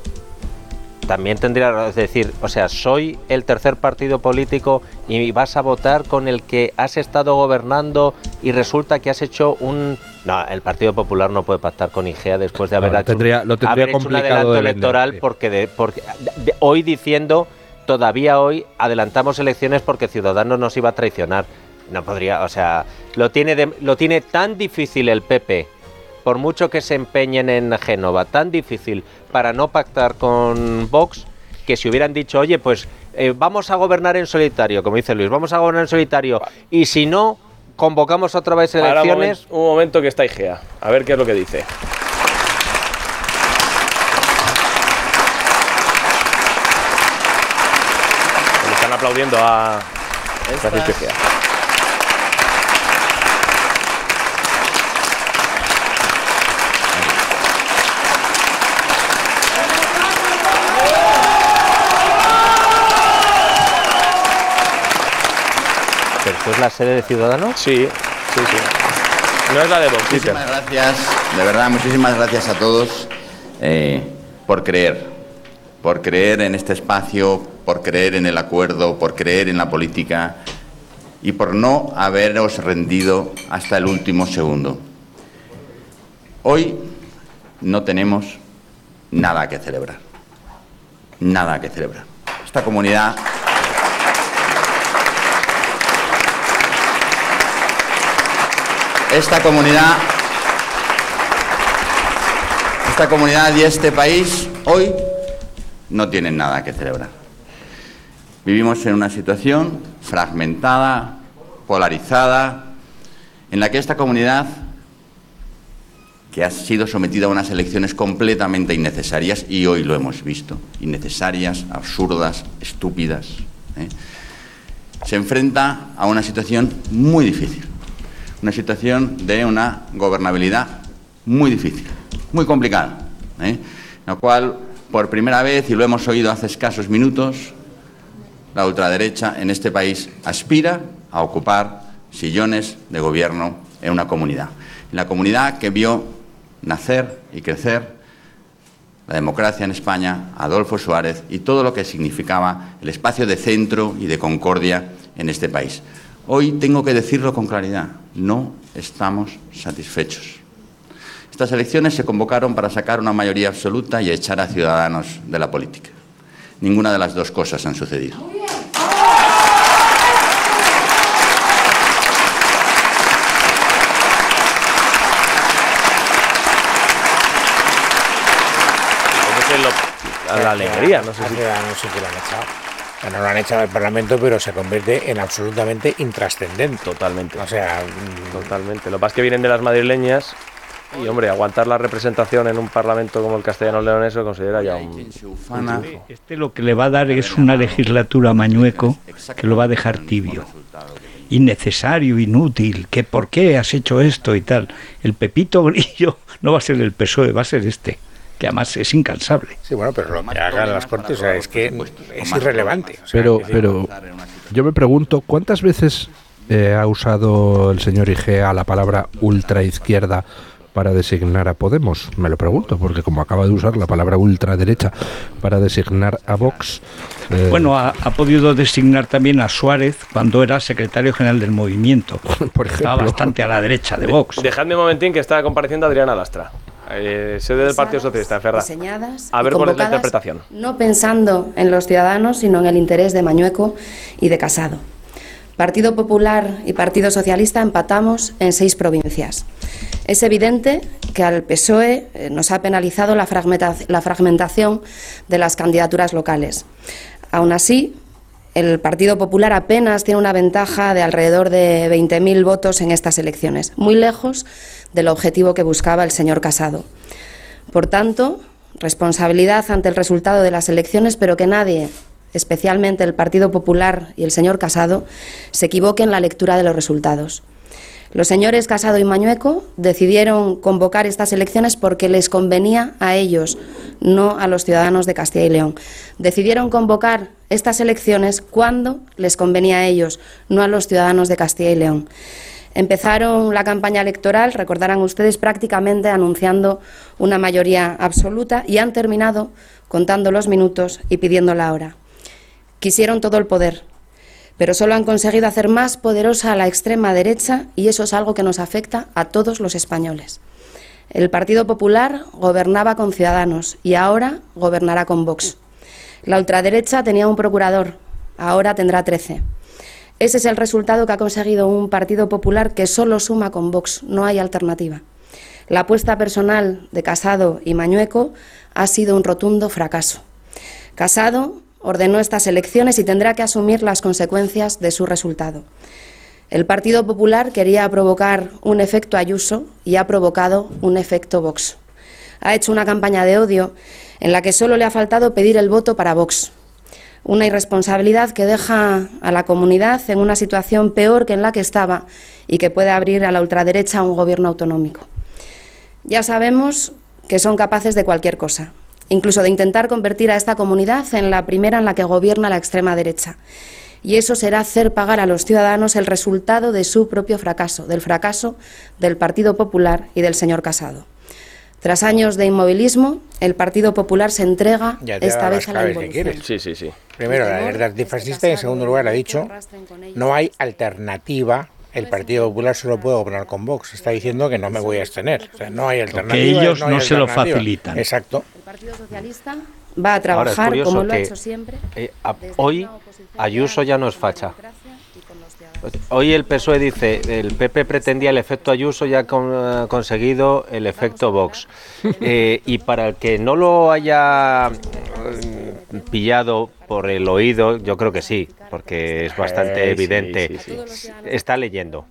También tendría, es decir, o sea, soy el tercer partido político y vas a votar con el que has estado gobernando y resulta que has hecho un... No, el Partido Popular no puede pactar con Igea después de No, haber lo hecho, tendría- lo tendría haber hecho un adelanto de vender, electoral sí. porque, de, porque de- hoy diciendo, todavía hoy adelantamos elecciones porque Ciudadanos nos iba a traicionar. No podría, o sea, lo tiene, de- lo tiene tan difícil el PP, por mucho que se empeñen en Génova, tan difícil para no pactar con Vox, que si hubieran dicho, oye, pues eh, vamos a gobernar en solitario, como dice Luis, vamos a gobernar en solitario, y si no, convocamos otra vez un, elecciones. momento, un momento que está Igea. A ver qué es lo que dice. Le están aplaudiendo a Francisco Igea. ¿Esto es la sede de Ciudadanos? Sí, sí, sí. No es la de Vox, Peter. Muchísimas gracias, de verdad, muchísimas gracias a todos eh, por creer, por creer en este espacio, por creer en el acuerdo, por creer en la política y por no haberos rendido hasta el último segundo. Hoy no tenemos nada que celebrar, nada que celebrar. Esta comunidad esta comunidad, esta comunidad y este país hoy no tienen nada que celebrar. Vivimos en una situación fragmentada, polarizada, en la que esta comunidad, que ha sido sometida a unas elecciones completamente innecesarias, y hoy lo hemos visto, innecesarias, absurdas, estúpidas, ¿eh? se enfrenta a una situación muy difícil una situación de una gobernabilidad muy difícil, muy complicada, ¿eh? la cual, por primera vez, y lo hemos oído hace escasos minutos, la ultraderecha en este país aspira a ocupar sillones de gobierno en una comunidad. En la comunidad que vio nacer y crecer la democracia en España, Adolfo Suárez y todo lo que significaba el espacio de centro y de concordia en este país. Hoy tengo que decirlo con claridad, no estamos satisfechos. Estas elecciones se convocaron para sacar una mayoría absoluta y echar a ciudadanos de la política. Ninguna de las dos cosas han sucedido. La alegría, no sé si... Han echado. No lo han echado del Parlamento, pero se convierte en absolutamente intrascendente. Totalmente. O sea, Totalmente. Lo que pasa es que vienen de las madrileñas y, hombre, aguantar la representación en un parlamento como el castellano leonés se considera ya un... triunfo. Este lo que le va a dar es una legislatura a Mañueco que lo va a dejar tibio. Innecesario, inútil, que por qué has hecho esto y tal. El Pepito Grillo no va a ser el PSOE, va a ser este, que además es incansable. Sí, bueno, pero lo que hagan las Cortes, o sea, es que es irrelevante. O sea, Pero, que- pero yo me pregunto, ¿cuántas veces eh, ha usado el señor Igea la palabra ultraizquierda para designar a Podemos? Me lo pregunto, porque como acaba de usar la palabra ultraderecha para designar a Vox... eh, Bueno, ha, ha podido designar también a Suárez cuando era secretario general del movimiento. Estaba bastante a la derecha de Vox. Dejadme un momentín que está compareciendo Adriana Lastra, eh, sede del Partido Socialista, diseñadas A ver cuál es la interpretación. No pensando en los ciudadanos, sino en el interés de Mañueco y de Casado. Partido Popular y Partido Socialista empatamos en seis provincias. Es evidente que al PSOE eh, nos ha penalizado la fragmentación de las candidaturas locales. Aún así, el Partido Popular apenas tiene una ventaja de alrededor de 20.000 votos en estas elecciones, muy lejos del objetivo que buscaba el señor Casado. Por tanto, responsabilidad ante el resultado de las elecciones, pero que nadie, especialmente el Partido Popular y el señor Casado, se equivoque en la lectura de los resultados. Los señores Casado y Mañueco decidieron convocar estas elecciones porque les convenía a ellos, no a los ciudadanos de Castilla y León. Decidieron convocar estas elecciones cuando les convenía a ellos, no a los ciudadanos de Castilla y León. Empezaron la campaña electoral, recordarán ustedes, prácticamente anunciando una mayoría absoluta y han terminado contando los minutos y pidiendo la hora. Quisieron todo el poder, pero solo han conseguido hacer más poderosa a la extrema derecha y eso es algo que nos afecta a todos los españoles. El Partido Popular gobernaba con Ciudadanos y ahora gobernará con Vox. La ultraderecha tenía un procurador, ahora tendrá 13. Ese es el resultado que ha conseguido un Partido Popular que solo suma con Vox, no hay alternativa. La apuesta personal de Casado y Mañueco ha sido un rotundo fracaso. Casado ordenó estas elecciones y tendrá que asumir las consecuencias de su resultado. El Partido Popular quería provocar un efecto Ayuso y ha provocado un efecto Vox. Ha hecho una campaña de odio en la que solo le ha faltado pedir el voto para Vox. Una irresponsabilidad que deja a la comunidad en una situación peor que en la que estaba y que puede abrir a la ultraderecha un gobierno autonómico. Ya sabemos que son capaces de cualquier cosa, incluso de intentar convertir a esta comunidad en la primera en la que gobierna la extrema derecha. y eso será hacer pagar a los ciudadanos el resultado de su propio fracaso, del fracaso del Partido Popular y del señor Casado. Tras años de inmovilismo, el Partido Popular se entrega Ya esta vez a la claves que involución. quieres. Sí, sí, sí. Primero, la guerra antifascista y en segundo lugar ha dicho no hay alternativa. El Partido Popular solo puede gobernar con Vox. Está diciendo que no me voy a abstener. O sea, no hay alternativa. ellos hay no se lo facilitan. Exacto. El Partido Socialista va a trabajar como lo ha que, hecho siempre. eh, a- hoy Ayuso ya no es facha. Hoy el PSOE dice, el PP pretendía el efecto Ayuso y ha con- eh, conseguido el efecto Vox. Eh, y para el que no lo haya mm, pillado por el oído, yo creo que sí, porque es bastante Eh, sí, evidente. sí, sí. Está leyendo.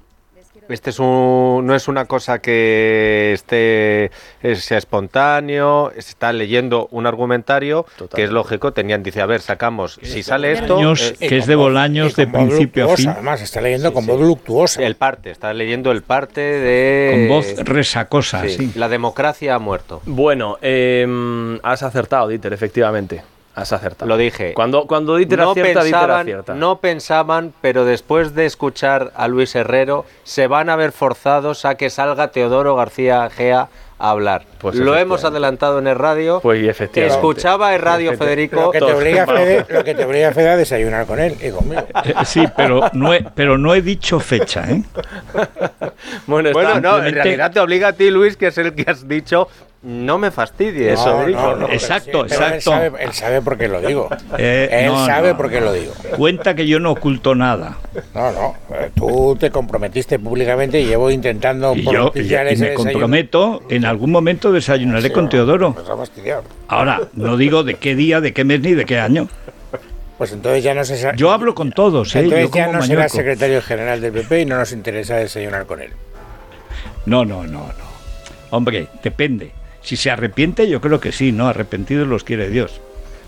Este es un, no es una cosa que esté eh, sea espontáneo, está leyendo un argumentario que es lógico. Tenían, dice, a ver, sacamos, si sale esto... Años, eh, que es de Bolaños de principio a fin. Además, está leyendo con voz luctuosa. El parte, está leyendo el parte de... Con voz resacosa, sí. La democracia ha muerto. Bueno, em, has acertado, Dieter, efectivamente. Has acertado. Lo dije. Cuando, cuando Dieter acierta, Dieter pensaban, acierta. no pensaban, pero después de escuchar a Luis Herrero, se van a ver forzados a que salga Teodoro García Gea a hablar. Pues lo hemos adelantado en el radio. Pues y efectivamente. Escuchaba el radio Federico. Lo que, te obliga, Fede, lo que te obliga Fede a desayunar con él y conmigo. Eh, sí, pero no, he, pero no he dicho fecha, ¿eh? Bueno, Bueno, está- no, en realidad te obliga a ti, Luis, que es el que has dicho, no me fastidies. No, Federico. no, no, pero Exacto, sí, pero Él exacto. sabe, él sabe por qué lo digo. Eh, él no, sabe no, por qué lo digo. Cuenta que yo no oculto nada. No, no. eh, Tú te comprometiste públicamente y llevo intentando Y yo y, me desayuno. comprometo, en algún momento desayunaré Sí, con Teodoro. Pues a fastidiar. Ahora, no digo de qué día, de qué mes ni de qué año. Pues entonces ya no se Yo hablo con todos, ¿eh? Entonces Yo ya como no será secretario general del PP y no nos interesa desayunar con él. No, no, no, no. Hombre, depende. Si se arrepiente, yo creo que sí, ¿no? Arrepentidos los quiere Dios.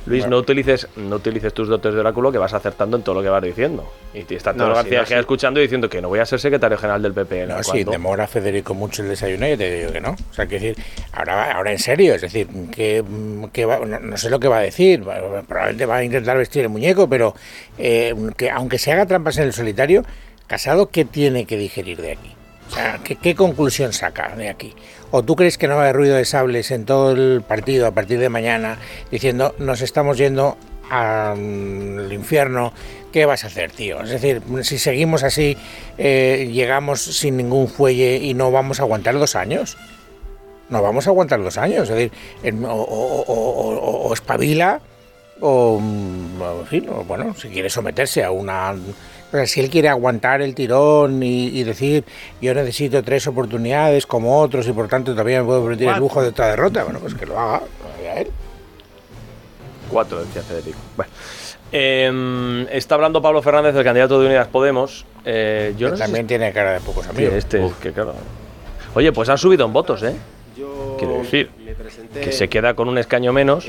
Luis, no utilices, no utilices tus dotes de oráculo que vas acertando en todo lo que vas diciendo. Y te está No, sí, García no, Gea sí. escuchando y diciendo que no voy a ser secretario general del PP. No, ¿Cuándo? demora Federico mucho el desayuno, yo te digo que no. O sea, que decir, ahora, ahora en serio, es decir, que, que va- no, no sé lo que va a decir, va- probablemente va a intentar vestir el muñeco, pero eh, que aunque se haga trampas en el solitario, Casado, ¿qué tiene que digerir de aquí? O sea, ¿qué, qué conclusión saca de aquí? ¿O tú crees que no va a haber ruido de sables en todo el partido a partir de mañana diciendo nos estamos yendo al infierno? ¿Qué vas a hacer, tío? Es decir, si seguimos así, eh, llegamos sin ningún fuelle y no vamos a aguantar dos años. No vamos a aguantar dos años. Es decir, o, o- espabila o, mm, en bueno, si quiere someterse a una... Si él quiere aguantar el tirón y, y decir yo necesito tres oportunidades como otros y por tanto también me puedo permitir el lujo de otra derrota, bueno, pues que lo haga, lo haga él. Cuatro, decía Federico. Bueno. Em, está hablando Pablo Fernández, el candidato de Unidas Podemos. Eh, yo Que no sé también tiene cara de pocos amigos. Sí, este, que claro. Oye, pues han subido en votos, ¿eh? Quiero decir, que se queda con un escaño menos,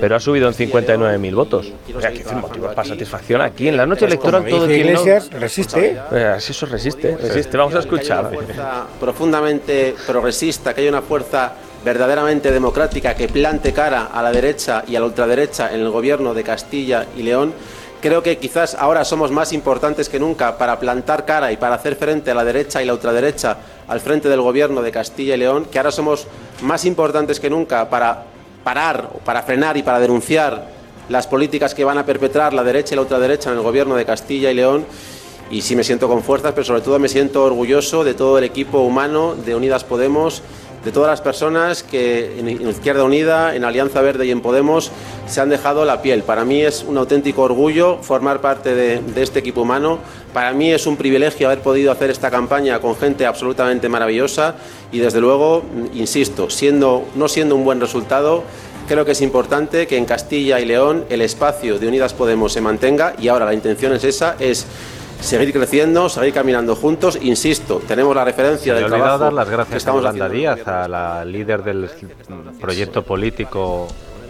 pero ha subido en 59.000 votos. O sea, que es un motivo para satisfacción aquí en la noche electoral. Todo quien no- Iglesias, resiste. Eh, así eso resiste, resiste. Vamos a escuchar. fuerza profundamente progresista, que haya una fuerza verdaderamente democrática que plante cara a la derecha y a la ultraderecha en el gobierno de Castilla y León. Creo que quizás ahora somos más importantes que nunca para plantar cara y para hacer frente a la derecha y la ultraderecha al frente del gobierno de Castilla y León, que ahora somos más importantes que nunca para parar, para frenar y para denunciar las políticas que van a perpetrar la derecha y la ultraderecha en el gobierno de Castilla y León. Y sí me siento con fuerzas, pero sobre todo me siento orgulloso de todo el equipo humano de Unidas Podemos, de todas las personas que en Izquierda Unida, en Alianza Verde y en Podemos se han dejado la piel. Para mí es un auténtico orgullo formar parte de, este equipo humano. Para mí es un privilegio haber podido hacer esta campaña con gente absolutamente maravillosa y desde luego, insisto, siendo, no siendo un buen resultado, Creo que es importante que en Castilla y León el espacio de Unidas Podemos se mantenga y ahora la intención es esa, es seguir creciendo, seguir caminando juntos. Insisto, tenemos la referencia Me del trabajo dar las que gracias a estamos Yolanda haciendo. Díaz, a la líder del proyecto político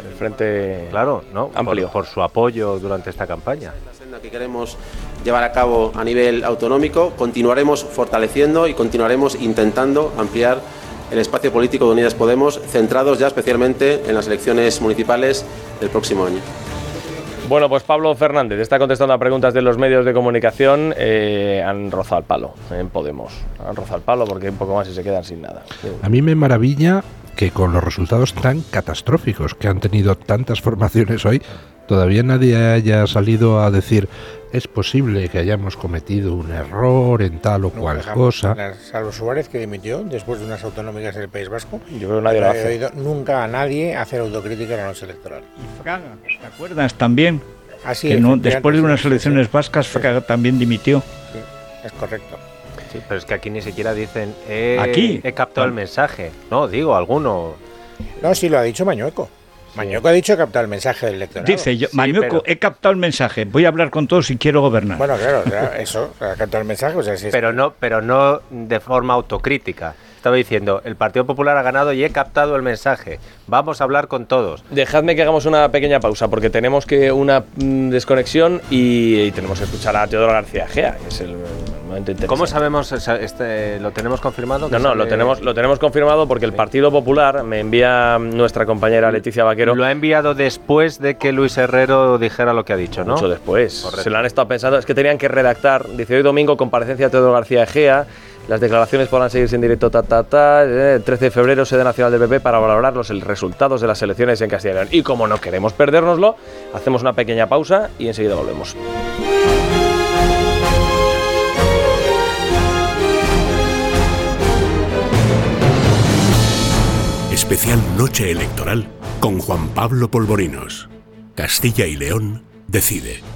El frente claro, ¿no? Por- amplio. por su apoyo durante esta campaña. senda que queremos llevar a cabo a nivel autonómico, continuaremos fortaleciendo y continuaremos intentando ampliar el espacio político de Unidas Podemos, centrados ya especialmente en las elecciones municipales del próximo año. Bueno, pues Pablo Fernández está contestando a preguntas de los medios de comunicación. Eh, han rozado el palo en Podemos. Han rozado el palo porque un poco más y se quedan sin nada. A mí me maravilla que con los resultados tan catastróficos que han tenido tantas formaciones hoy, todavía nadie haya salido a decir es posible que hayamos cometido un error en tal o cual cosa. Salvo Suárez, que dimitió después de unas autonómicas del País Vasco. Yo creo que nadie lo no hace. oído nunca a nadie hacer autocrítica en la noche electoral. Y Fraga, ¿te acuerdas también? Así que no, después de unas sí, elecciones vascas, Fraga también dimitió. Sí, es correcto. Sí, pero es que aquí ni siquiera dicen, eh, Aquí. he captado el mensaje. No, digo, alguno. No, sí lo ha dicho Mañueco. Mañueco ha dicho captar el mensaje del electorado. Dice, yo, Sí, Mañueco, pero- he captado el mensaje, voy a hablar con todos y quiero gobernar. Bueno, claro, eso, ha captado el mensaje. O sea, es- Pero no, pero no de forma autocrítica. Estaba diciendo, el Partido Popular ha ganado y he captado el mensaje. Vamos a hablar con todos. Dejadme que hagamos una pequeña pausa porque tenemos que una mm, desconexión y, y tenemos que escuchar a Teodoro García Gea, que es el, momento interesante. ¿Cómo sabemos? Este, ¿Lo tenemos confirmado? No, no, lo tenemos, lo tenemos confirmado porque el Partido Popular me envía nuestra compañera Leticia Vaquero. Lo ha enviado después de que Luis Herrero dijera lo que ha dicho, ¿no? Mucho después. Correcto. Se lo han estado pensando. Es que tenían que redactar. Dice hoy domingo comparecencia de Teodoro García Egea. Las declaraciones podrán seguirse en directo. Ta, ta, ta. Eh, El 13 de febrero, sede nacional del PP para valorar los resultados de las elecciones en Castilla y León. Y como no queremos perdérnoslo, hacemos una pequeña pausa y enseguida volvemos. Especial Noche Electoral con Juan Pablo Polvorinos. Castilla y León decide.